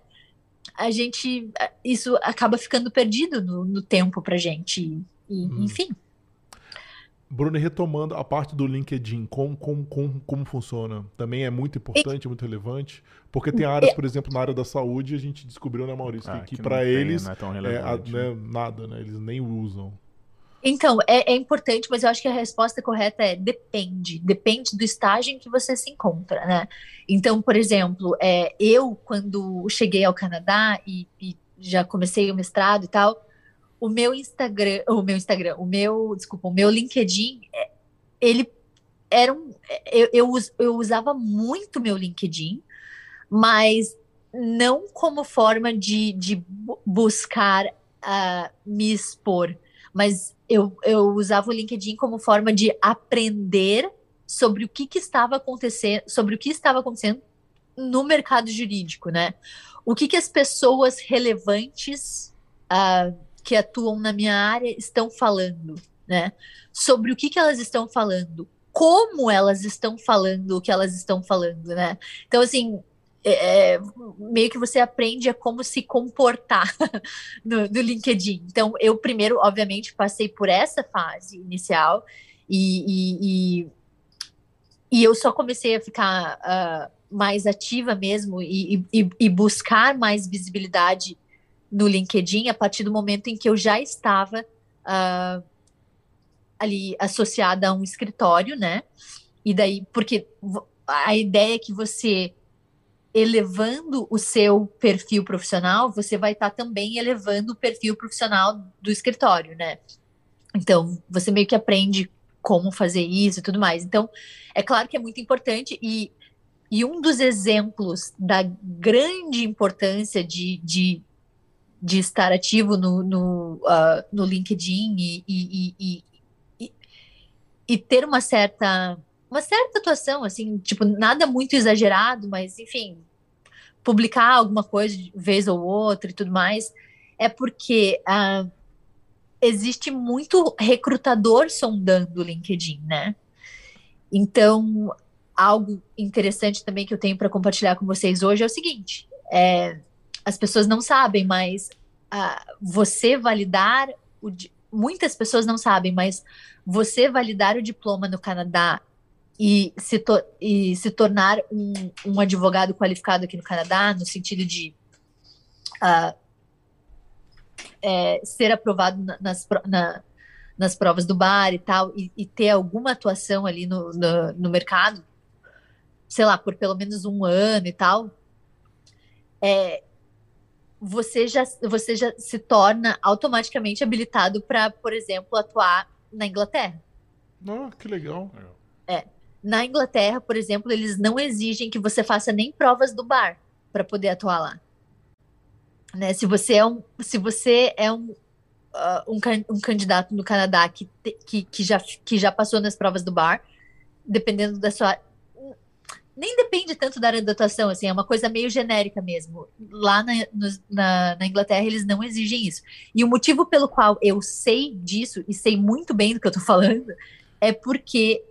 A gente isso acaba ficando perdido no, no tempo pra gente. E, Hum. Enfim. Bruno, retomando a parte do LinkedIn, como, como, como, como funciona? Também é muito importante, muito relevante, porque tem áreas, por exemplo, na área da saúde, a gente descobriu, né, Maurício, Ah, que, que para tem, eles não é tão é, a- relevante, né? né, nada, né? Eles nem usam. Então, é, é importante, mas eu acho que a resposta correta é depende. Depende do estágio em que você se encontra, né? Então, por exemplo, é, eu, quando cheguei ao Canadá e, e já comecei o mestrado e tal, o meu Instagram, o meu Instagram, o meu, desculpa, o meu LinkedIn, é, ele era um. Eu, eu, us- eu usava muito meu LinkedIn, mas não como forma de, de bu- buscar ah, me expor, mas eu, eu usava o LinkedIn como forma de aprender sobre o que, que estava acontecendo, sobre o que estava acontecendo no mercado jurídico, né? O que, que as pessoas relevantes ah, que atuam na minha área estão falando, né? Sobre o que, que elas estão falando, como elas estão falando o que elas estão falando, né? Então, assim, é, é, meio que você aprende a como se comportar no, no LinkedIn. Então, eu primeiro, obviamente, passei por essa fase inicial e, e, e, e eu só comecei a ficar ah, mais ativa mesmo e, e, e buscar mais visibilidade no LinkedIn a partir do momento em que eu já estava uh, ali associada a um escritório, né? E daí, porque a ideia é que você elevando o seu perfil profissional, você vai estar tá também elevando o perfil profissional do escritório, né? Então, você meio que aprende como fazer isso e tudo mais. Então, é claro que é muito importante e, e um dos exemplos da grande importância de, de, de estar ativo no, no, uh, no LinkedIn e, e, e, e, e ter uma certa uma certa atuação, assim, tipo, nada muito exagerado, mas enfim, publicar alguma coisa de vez ou outra e tudo mais, é porque uh, existe muito recrutador sondando o LinkedIn, né? Então, algo interessante também que eu tenho para compartilhar com vocês hoje é o seguinte: é, as pessoas não sabem, mas uh, você validar o, muitas pessoas não sabem, mas você validar o diploma no Canadá e se, to e se tornar um, um advogado qualificado aqui no Canadá, no sentido de uh, é, ser aprovado nas, na, nas provas do bar e tal, e, e ter alguma atuação ali no, no, no, mercado, sei lá, por pelo menos um ano e tal, é, você, já, você já se torna automaticamente habilitado para, por exemplo, atuar na Inglaterra. Oh, que legal. É. Na Inglaterra, por exemplo, eles não exigem que você faça nem provas do bar para poder atuar lá. Né? Se você é um, se você é um, uh, um, um, candidato no Canadá que, te, que, que, já, que já passou nas provas do bar, dependendo da sua. Nem depende tanto da área de atuação, assim, é uma coisa meio genérica mesmo. Lá na, no, na, na Inglaterra, eles não exigem isso. E o motivo pelo qual eu sei disso, e sei muito bem do que eu tô falando, é porque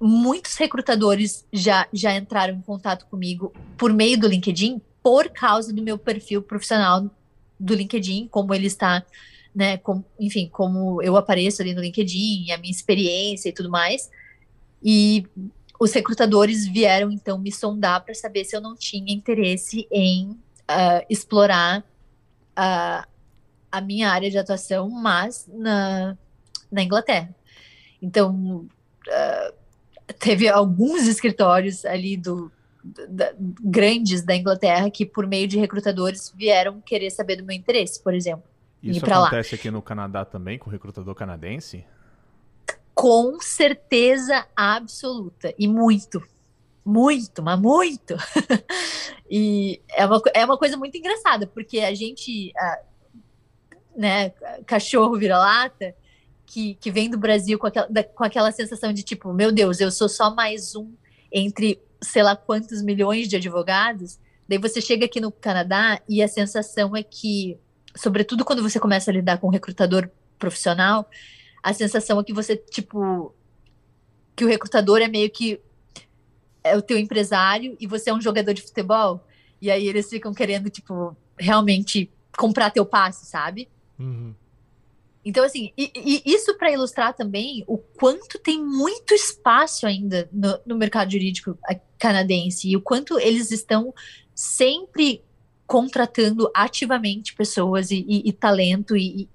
muitos recrutadores já, já entraram em contato comigo por meio do LinkedIn por causa do meu perfil profissional do LinkedIn, como ele está, né, com, enfim, como eu apareço ali no LinkedIn, a minha experiência e tudo mais. E os recrutadores vieram então me sondar para saber se eu não tinha interesse em uh, explorar uh, a minha área de atuação, mas na, na Inglaterra. Então, uh, teve alguns escritórios ali do, da, grandes da Inglaterra que, por meio de recrutadores, vieram querer saber do meu interesse, por exemplo. Isso acontece lá. aqui no Canadá também, com recrutador canadense? Com certeza absoluta. E muito. Muito, mas muito. e é uma, é uma coisa muito engraçada, porque a gente, né, cachorro vira-lata, que, que vem do Brasil com aquela, da, com aquela sensação de tipo, meu Deus, eu sou só mais um entre sei lá quantos milhões de advogados. Daí você chega aqui no Canadá e a sensação é que, sobretudo quando você começa a lidar com um recrutador profissional, a sensação é que você, tipo, que o recrutador é meio que é o teu empresário e você é um jogador de futebol. E aí eles ficam querendo, tipo, realmente comprar teu passe, sabe? Uhum. Então, assim, e, e isso para ilustrar também o quanto tem muito espaço ainda no, no, mercado jurídico canadense e o quanto eles estão sempre contratando ativamente pessoas e, e, e talento e,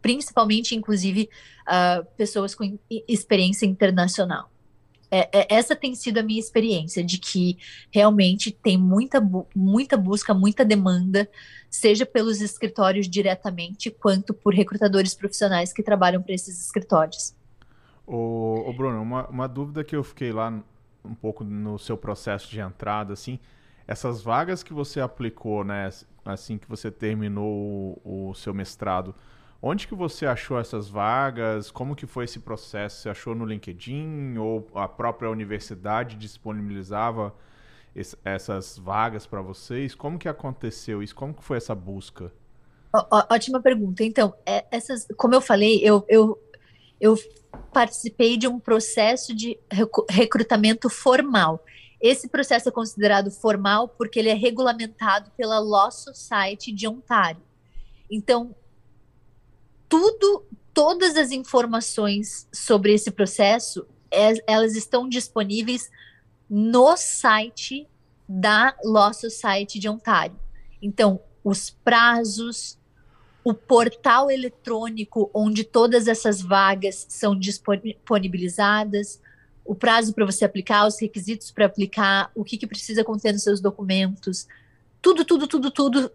principalmente, inclusive, uh, pessoas com experiência internacional. É, é, essa tem sido a minha experiência, de que realmente tem muita, muita busca, muita demanda, seja pelos escritórios diretamente, quanto por recrutadores profissionais que trabalham para esses escritórios. Ô Bruno, uma, uma, dúvida que eu fiquei lá um pouco no seu processo de entrada, assim, essas vagas que você aplicou, né, assim que você terminou o, o seu mestrado, Onde que você achou essas vagas? Como que foi esse processo? Você achou no LinkedIn ou a própria universidade disponibilizava esse, essas vagas para vocês? Como que aconteceu isso? Como que foi essa busca? Ó, ótima pergunta. Então, é, essas, como eu falei, eu, eu, eu participei de um processo de recrutamento formal. Esse processo é considerado formal porque ele é regulamentado pela Law Society de Ontário. Então, tudo, todas as informações sobre esse processo, é, elas estão disponíveis no site da Law Society de Ontário. Então, os prazos, o portal eletrônico onde todas essas vagas são disponibilizadas, o prazo para você aplicar, os requisitos para aplicar, o que, que precisa conter nos seus documentos. Tudo, tudo, tudo, tudo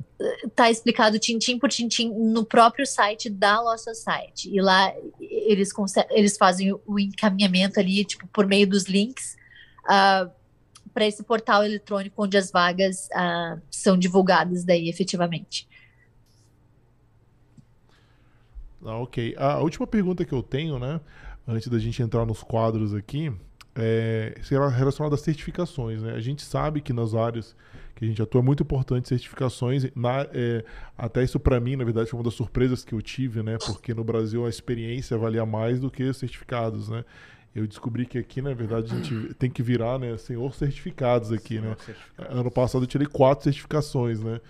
está eh, explicado tintim por tintim no próprio site da nossa site. E lá eles, eles fazem o encaminhamento ali, tipo, por meio dos links, uh, ah, para esse portal eletrônico onde as vagas uh, são divulgadas daí efetivamente. Ah, ok. A última pergunta que eu tenho, né? antes da gente entrar nos quadros aqui, é, relacionado às certificações. Né? A gente sabe que nas áreas que a gente atua é muito importante certificações. Na, é, até isso para mim, na verdade, foi uma das surpresas que eu tive, né? Porque no Brasil a experiência valia mais do que os certificados, né? Eu descobri que aqui, na verdade, a gente tem que virar, né, senhor certificados aqui, senhor né? Certificado. Ano passado eu tirei quatro certificações, né?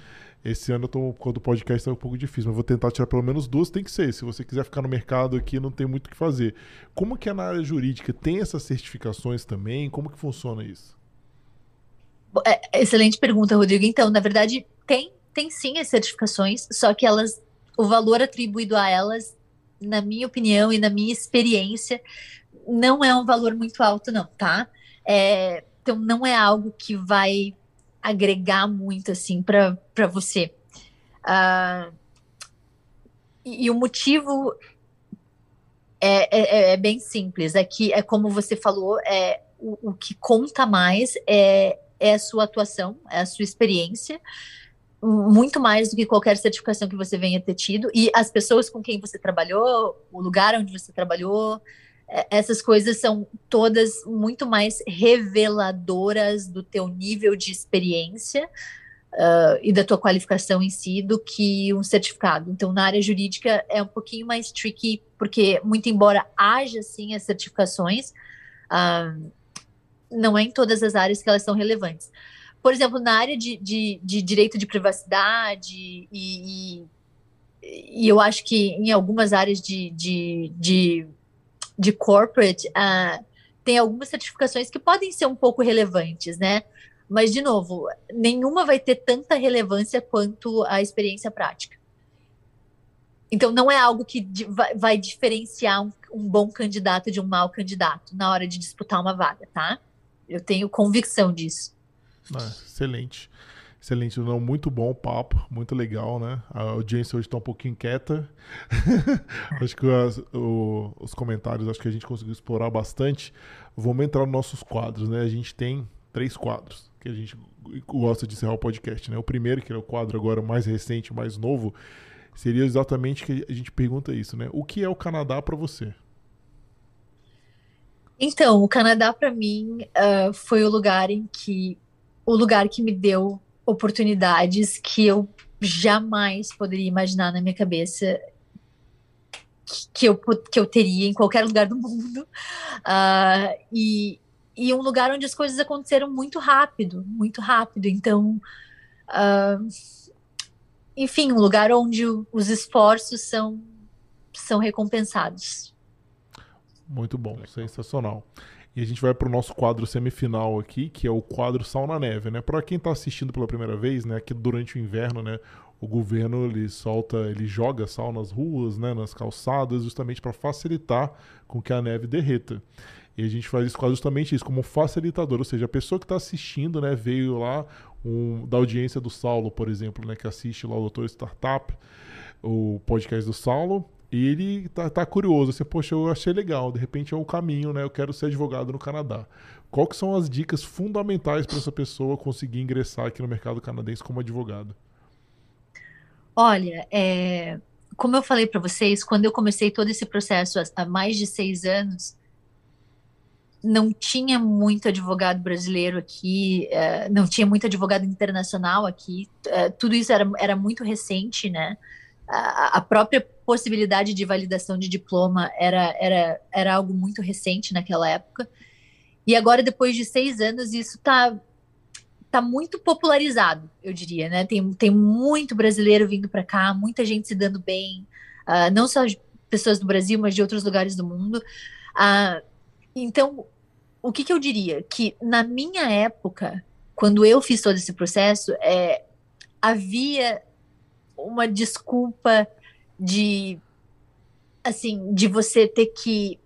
Esse ano, eu tô, quando o podcast está um pouco difícil, mas vou tentar tirar pelo menos duas, tem que ser. Se você quiser ficar no mercado aqui, não tem muito o que fazer. Como que é na área jurídica? Tem essas certificações também? Como que funciona isso? É, excelente pergunta, Rodrigo. Então, na verdade, tem, tem sim as certificações, só que elas, o valor atribuído a elas, na minha opinião e na minha experiência, não é um valor muito alto, não, tá? É, então, não é algo que vai agregar muito assim para você. Uh, e, e, o motivo é, é, é, bem simples, é que é como você falou, é o, o que conta mais é, é a sua atuação, é a sua experiência, muito mais do que qualquer certificação que você venha ter tido, e as pessoas com quem você trabalhou, o lugar onde você trabalhou, é, essas coisas são todas muito mais reveladoras do teu nível de experiência uh, e da tua qualificação em si do que um certificado. Então, na área jurídica é um pouquinho mais tricky, porque, muito embora haja sim as certificações, uh, não é em todas as áreas que elas são relevantes. Por exemplo, na área de, de, de direito de privacidade e, e, e, eu acho que em algumas áreas de, de, de de corporate, uh, tem algumas certificações que podem ser um pouco relevantes, né? Mas, de novo, nenhuma vai ter tanta relevância quanto a experiência prática. Então, não é algo que vai, diferenciar um, um, bom candidato de um mau candidato na hora de disputar uma vaga, tá? Eu tenho convicção disso. Ah, excelente. Excelente, não, muito bom papo, muito legal, né? A audiência hoje está um pouquinho quieta. acho que as, o, os comentários, acho que a gente conseguiu explorar bastante. Vamos entrar nos nossos quadros, né? A gente tem três quadros que a gente gosta de encerrar o podcast, né? O primeiro, que é o quadro agora mais recente, mais novo, seria exatamente que a gente pergunta isso, né? O que é o Canadá para você? Então, o Canadá para mim uh, foi o lugar em que o lugar que me deu oportunidades que eu jamais poderia imaginar na minha cabeça que eu, que eu teria em qualquer lugar do mundo. Uh, e, e um lugar onde as coisas aconteceram muito rápido, muito rápido. Então, uh, enfim, um lugar onde os esforços são, são recompensados. Muito bom, sensacional. E a gente vai para o nosso quadro semifinal aqui, que é o quadro Sal na Neve, né? Para quem está assistindo pela primeira vez, né? Aqui durante o inverno, né? O governo ele solta, ele joga sal nas ruas, né? Nas calçadas, justamente para facilitar com que a neve derreta. E a gente faz isso justamente isso, como um facilitador, ou seja, a pessoa que está assistindo, né, veio lá um, da audiência do Saulo, por exemplo, né, que assiste lá o Doutor Startup, o podcast do Saulo, e ele tá, tá curioso, assim, poxa, eu achei legal, de repente é o caminho, né? Eu quero ser advogado no Canadá. Qual que são as dicas fundamentais para essa pessoa conseguir ingressar aqui no mercado canadense como advogado? Olha, é, como eu falei para vocês, quando eu comecei todo esse processo há mais de seis anos, não tinha muito advogado brasileiro aqui, é, não tinha muito advogado internacional aqui, é, tudo isso era, era muito recente, né? a, própria possibilidade de validação de diploma era, era, era algo muito recente naquela época. E agora, depois de seis anos, isso está tá muito popularizado, eu diria, né? Tem, tem muito brasileiro vindo para cá, muita gente se dando bem, uh, não só pessoas do Brasil, mas de outros lugares do mundo. Uh, então, o que, que eu diria? Que na minha época, quando eu fiz todo esse processo, é, havia uma desculpa de assim, de você ter que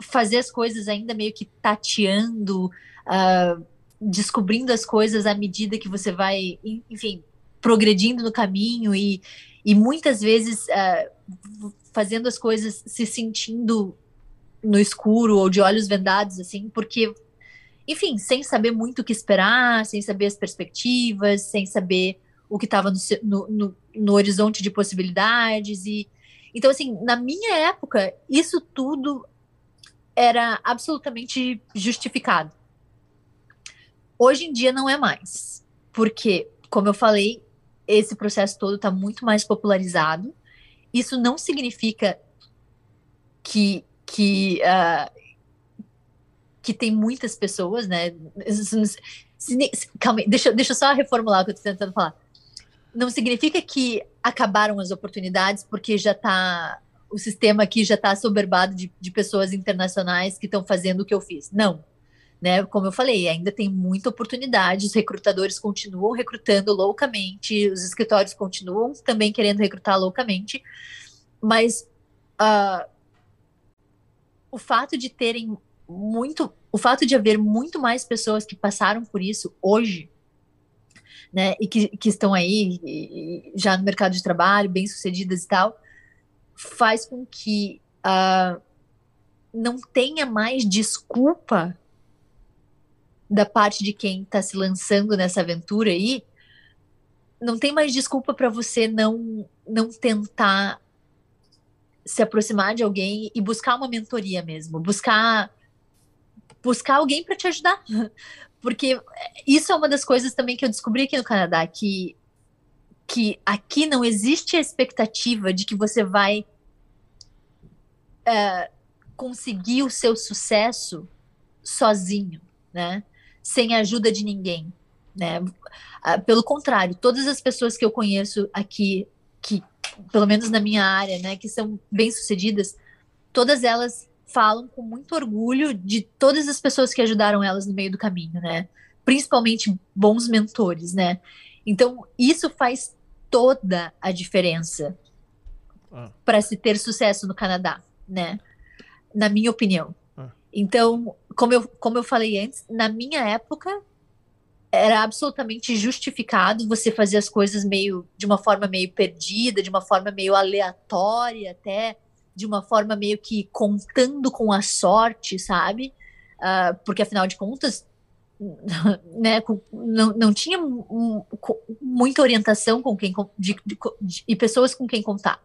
fazer as coisas ainda meio que tateando, uh, descobrindo as coisas à medida que você vai, enfim, progredindo no caminho e, e muitas vezes uh, fazendo as coisas se sentindo no escuro ou de olhos vendados, assim, porque, enfim, sem saber muito o que esperar, sem saber as perspectivas, sem saber o que estava no, no, no, horizonte de possibilidades. E então, assim, na minha época, isso tudo era absolutamente justificado. Hoje em dia não é mais, porque, como eu falei, esse processo todo está muito mais popularizado. Isso não significa que que uh, que tem muitas pessoas, né? Calma aí, deixa, deixa eu só reformular o que eu estou tentando falar. Não significa que acabaram as oportunidades porque já está o sistema aqui já está soberbado de, de pessoas internacionais que estão fazendo o que eu fiz. Não. Né? Como eu falei, ainda tem muita oportunidade, os recrutadores continuam recrutando loucamente, os escritórios continuam também querendo recrutar loucamente, mas uh, o fato de terem muito, o fato de haver muito mais pessoas que passaram por isso hoje, né, e que, que estão aí e, já no mercado de trabalho, bem sucedidas e tal, faz com que uh, não tenha mais desculpa da parte de quem está se lançando nessa aventura aí, não tem mais desculpa para você não não tentar se aproximar de alguém e buscar uma mentoria mesmo, buscar buscar alguém para te ajudar, porque isso é uma das coisas também que eu descobri aqui no Canadá que que aqui não existe a expectativa de que você vai uh, conseguir o seu sucesso sozinho, né? Sem a ajuda de ninguém, né? Uh, pelo contrário, todas as pessoas que eu conheço aqui, que pelo menos na minha área, né, que são bem sucedidas, todas elas falam com muito orgulho de todas as pessoas que ajudaram elas no meio do caminho, né? Principalmente bons mentores, né? Então, isso faz toda a diferença ah. para se ter sucesso no Canadá, né? Na minha opinião. Ah. Então, como eu, como eu falei antes, na minha época era absolutamente justificado você fazer as coisas meio de uma forma meio perdida, de uma forma meio aleatória, até de uma forma meio que contando com a sorte, sabe? Uh, porque afinal de contas, né, não, não tinha muita orientação com quem de, de, de, e pessoas com quem contar.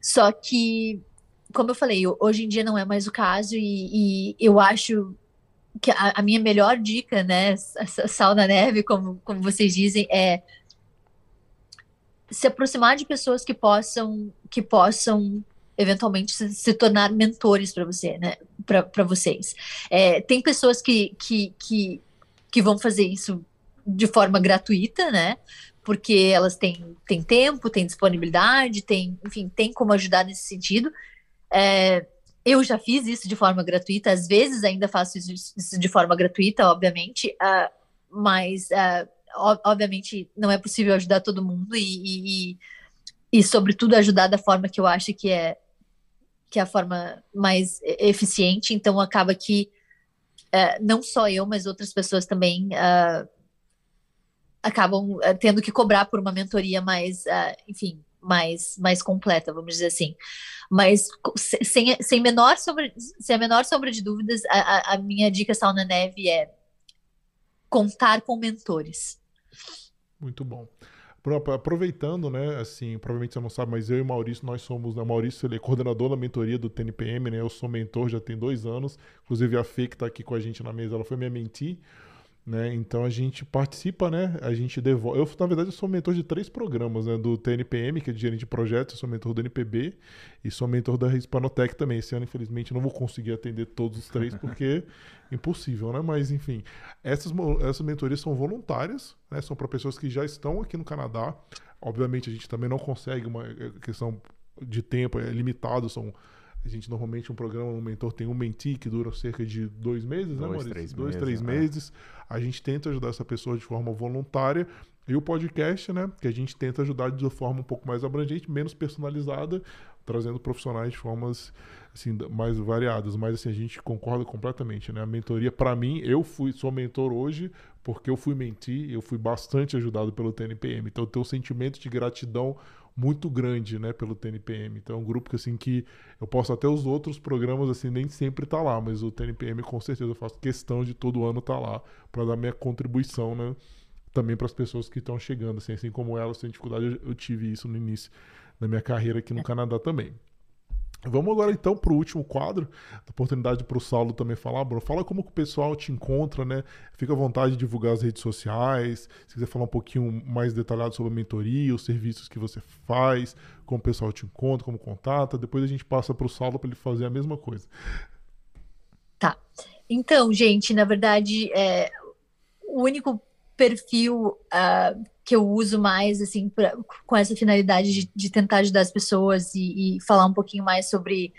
Só que, como eu falei, hoje em dia não é mais o caso e, e eu acho que a, a, minha melhor dica, né, sal na neve, como, como vocês dizem, é se aproximar de pessoas que possam que possam eventualmente se, se tornar mentores para você, né? Para vocês. É, tem pessoas que, que, que, que vão fazer isso de forma gratuita, né? Porque elas têm, têm tempo, têm disponibilidade, têm, enfim, tem como ajudar nesse sentido. É, eu já fiz isso de forma gratuita, às vezes ainda faço isso de forma gratuita, obviamente, uh, mas uh, obviamente não é possível ajudar todo mundo e, e, e, sobretudo, ajudar da forma que eu acho que é que é a forma mais eficiente, então acaba que uh, não só eu, mas outras pessoas também uh, acabam uh, tendo que cobrar por uma mentoria mais, enfim, mais, mais completa, vamos dizer assim. Mas sem, sem, menor sombra, sem a menor sombra de dúvidas, a, a minha dica sal na neve é contar com mentores. Muito bom aproveitando, né, assim, provavelmente você não sabe, mas eu e o Maurício, nós somos, o Maurício ele é coordenador da mentoria do TNPM, né, eu sou mentor já tem dois anos, inclusive a Fê que está aqui com a gente na mesa, ela foi minha mentee, né? Então a gente participa, né? A gente devolve. Eu, na verdade, eu sou mentor de três programas, né? Do TNPM, que é de gerente de projetos, eu sou mentor do NPB e sou mentor da Hispanotec também. Esse ano, infelizmente, não vou conseguir atender todos os três, porque é impossível, né? Mas, enfim, essas, essas mentorias são voluntárias, né? São para pessoas que já estão aqui no Canadá. Obviamente, a gente também não consegue uma é, questão de tempo, é limitado, são A gente normalmente um programa, um mentor tem um mentee que dura cerca de dois meses, né, Dois, Maurício? três dois, meses, três é. meses. A gente tenta ajudar essa pessoa de forma voluntária. E o podcast, né? Que a gente tenta ajudar de uma forma um pouco mais abrangente, menos personalizada, trazendo profissionais de formas assim, mais variadas. Mas assim, a gente concorda completamente, né? A mentoria, para mim, eu fui, sou mentor hoje porque eu fui mentir, eu fui bastante ajudado pelo TNPM. Então eu tenho um sentimento de gratidão muito grande, né, pelo TNPM. Então é um grupo que assim que eu posso até os outros programas assim nem sempre tá lá, mas o TNPM com certeza eu faço questão de todo ano estar lá para dar minha contribuição, né, também para as pessoas que estão chegando, assim, assim como elas têm dificuldade, eu, eu tive isso no início da minha carreira aqui no Canadá também. Vamos agora então para o último quadro, oportunidade para o Saulo também falar, Bruno. Fala como que o pessoal te encontra, né? Fica à vontade de divulgar as redes sociais, se quiser falar um pouquinho mais detalhado sobre a mentoria, os serviços que você faz, como o pessoal te encontra, como contata. Depois a gente passa para o Saulo para ele fazer a mesma coisa. Então, gente, na verdade, é, o único perfil ah, que eu uso mais, assim, pra- com essa finalidade de, de tentar ajudar as pessoas e, e falar um pouquinho mais sobre,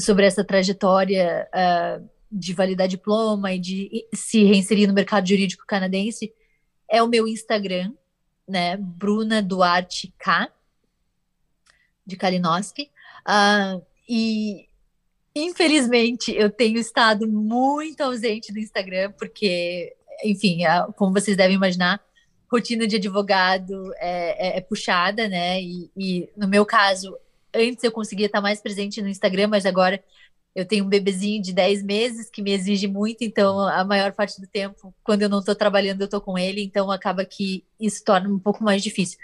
sobre essa trajetória ah, de validar diploma e de se reinserir no mercado jurídico canadense, é o meu Instagram, né? Bruna Duarte K, de Kalinowski. Ah, e Infelizmente, eu tenho estado muito ausente do Instagram, porque, enfim, a- como vocês devem imaginar, rotina de advogado é, é- é puxada, né? E, e no meu caso, antes eu conseguia estar mais presente no Instagram, mas agora eu tenho um bebezinho de 10 meses que me exige muito, então a maior parte do tempo, quando eu não estou trabalhando, eu estou com ele, então acaba que isso torna um pouco mais difícil.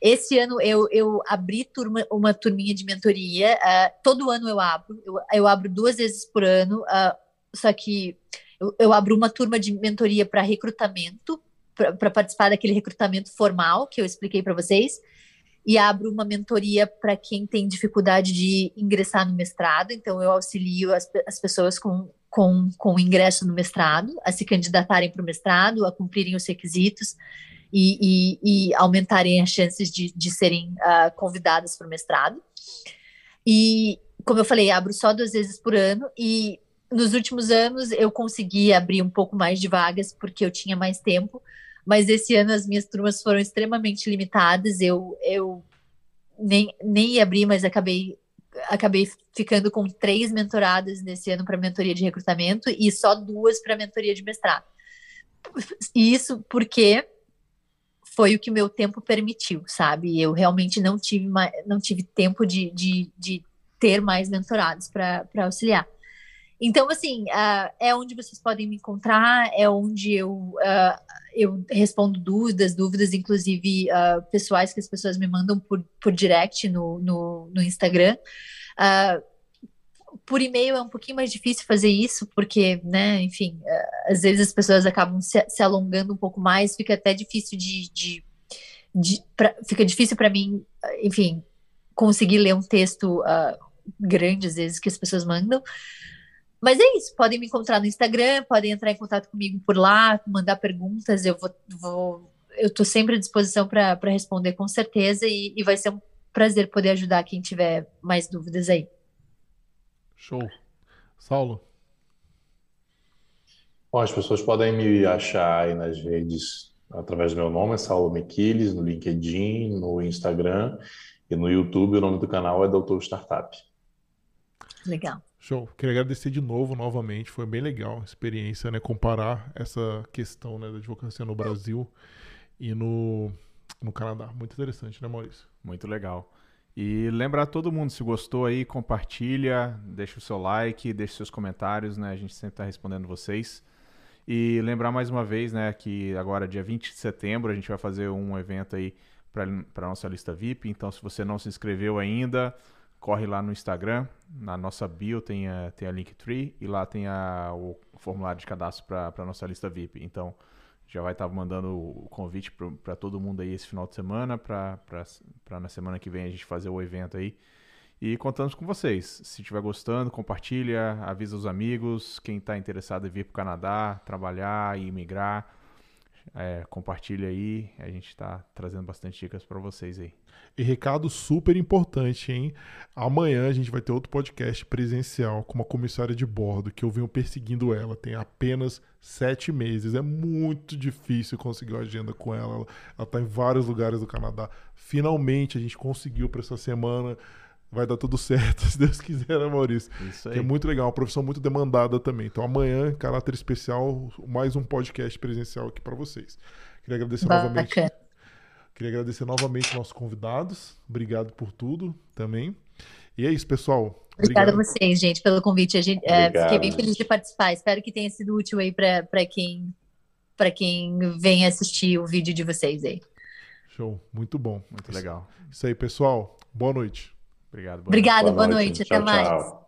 Esse ano eu, eu abri turma, uma turminha de mentoria. ah, todo ano eu abro. Eu, eu abro duas vezes por ano. ah, só que eu, eu abro uma turma de mentoria para recrutamento, para participar daquele recrutamento formal que eu expliquei para vocês. E abro uma mentoria para quem tem dificuldade de ingressar no mestrado. Então, eu auxilio as, as pessoas com, com, com ingresso no mestrado, a se candidatarem para o mestrado, a cumprirem os requisitos e, e- e aumentarem as chances de, de serem ah, convidadas para o mestrado. E, como eu falei, abro só duas vezes por ano e nos últimos anos eu consegui abrir um pouco mais de vagas porque eu tinha mais tempo, mas esse ano as minhas turmas foram extremamente limitadas. Eu, eu nem, nem ia abrir, mas acabei acabei ficando com três mentoradas nesse ano para mentoria de recrutamento e só duas para mentoria de mestrado. E isso porque foi o que meu tempo permitiu, sabe? Eu realmente não tive, ma- não tive tempo de, de, de ter mais mentorados para auxiliar. Então, assim, ah, é onde vocês podem me encontrar, é onde eu, ah, eu respondo dúvidas, dúvidas, inclusive, ah, pessoais que as pessoas me mandam por, por direct no, no, no Instagram. Por e-mail é um pouquinho mais difícil fazer isso, porque, né, enfim, às vezes as pessoas acabam se, se alongando um pouco mais, fica até difícil de. de, de pra- fica difícil para mim, enfim, conseguir ler um texto grande, às vezes, que as pessoas mandam. Mas é isso, podem me encontrar no Instagram, podem entrar em contato comigo por lá, mandar perguntas, eu vou, vou eu estou sempre à disposição para responder com certeza e, e vai ser um prazer poder ajudar quem tiver mais dúvidas aí. Show. Saulo. Bom, as pessoas podem me achar aí nas redes através do meu nome, é Saulo Mequiles, no LinkedIn, no Instagram e no YouTube. O nome do canal é Doutor Startup. Legal. Show. Queria agradecer de novo, novamente. Foi bem legal a experiência, né? Comparar essa questão né, da advocacia no Brasil e no, no Canadá. Muito interessante, né, Maurício? Muito legal. E lembrar todo mundo, se gostou aí, compartilha, deixa o seu like, deixa seus comentários, né? A gente sempre está respondendo vocês. E lembrar mais uma vez, né, que agora dia 20 de setembro a gente vai fazer um evento aí para nossa lista VIP. Então, se você não se inscreveu ainda, corre lá no Instagram, na nossa bio tem a, tem a Linktree e lá tem a, o formulário de cadastro para a nossa lista VIP. Então, já vai estar mandando o convite para todo mundo aí esse final de semana, para na semana que vem a gente fazer o evento aí. E contamos com vocês. Se estiver gostando, compartilha, avisa os amigos, quem está interessado em vir para o Canadá, trabalhar e imigrar. É, compartilha aí. A gente está trazendo bastante dicas para vocês aí. E recado super importante, hein? Amanhã a gente vai ter outro podcast presencial com uma comissária de bordo que eu venho perseguindo ela. Tem apenas sete meses. É muito difícil conseguir uma agenda com ela. Ela está em vários lugares do Canadá. Finalmente a gente conseguiu para essa semana. Vai dar tudo certo, se Deus quiser, né, Maurício? Isso Que aí. é muito legal, uma profissão muito demandada também. Então amanhã, caráter especial, mais um podcast presencial aqui para vocês. Queria agradecer novamente. Bacana. Queria agradecer novamente nossos convidados. Obrigado por tudo também. E é isso, pessoal. Obrigada a vocês, gente, pelo convite. A gente, é, fiquei bem feliz de participar. Espero que tenha sido útil aí para quem para quem vem assistir o vídeo de vocês aí. Show, muito bom. Muito legal. Isso aí, pessoal. Boa noite. Obrigado. boa Obrigada, boa, noite. Tchau, Até mais. tchau.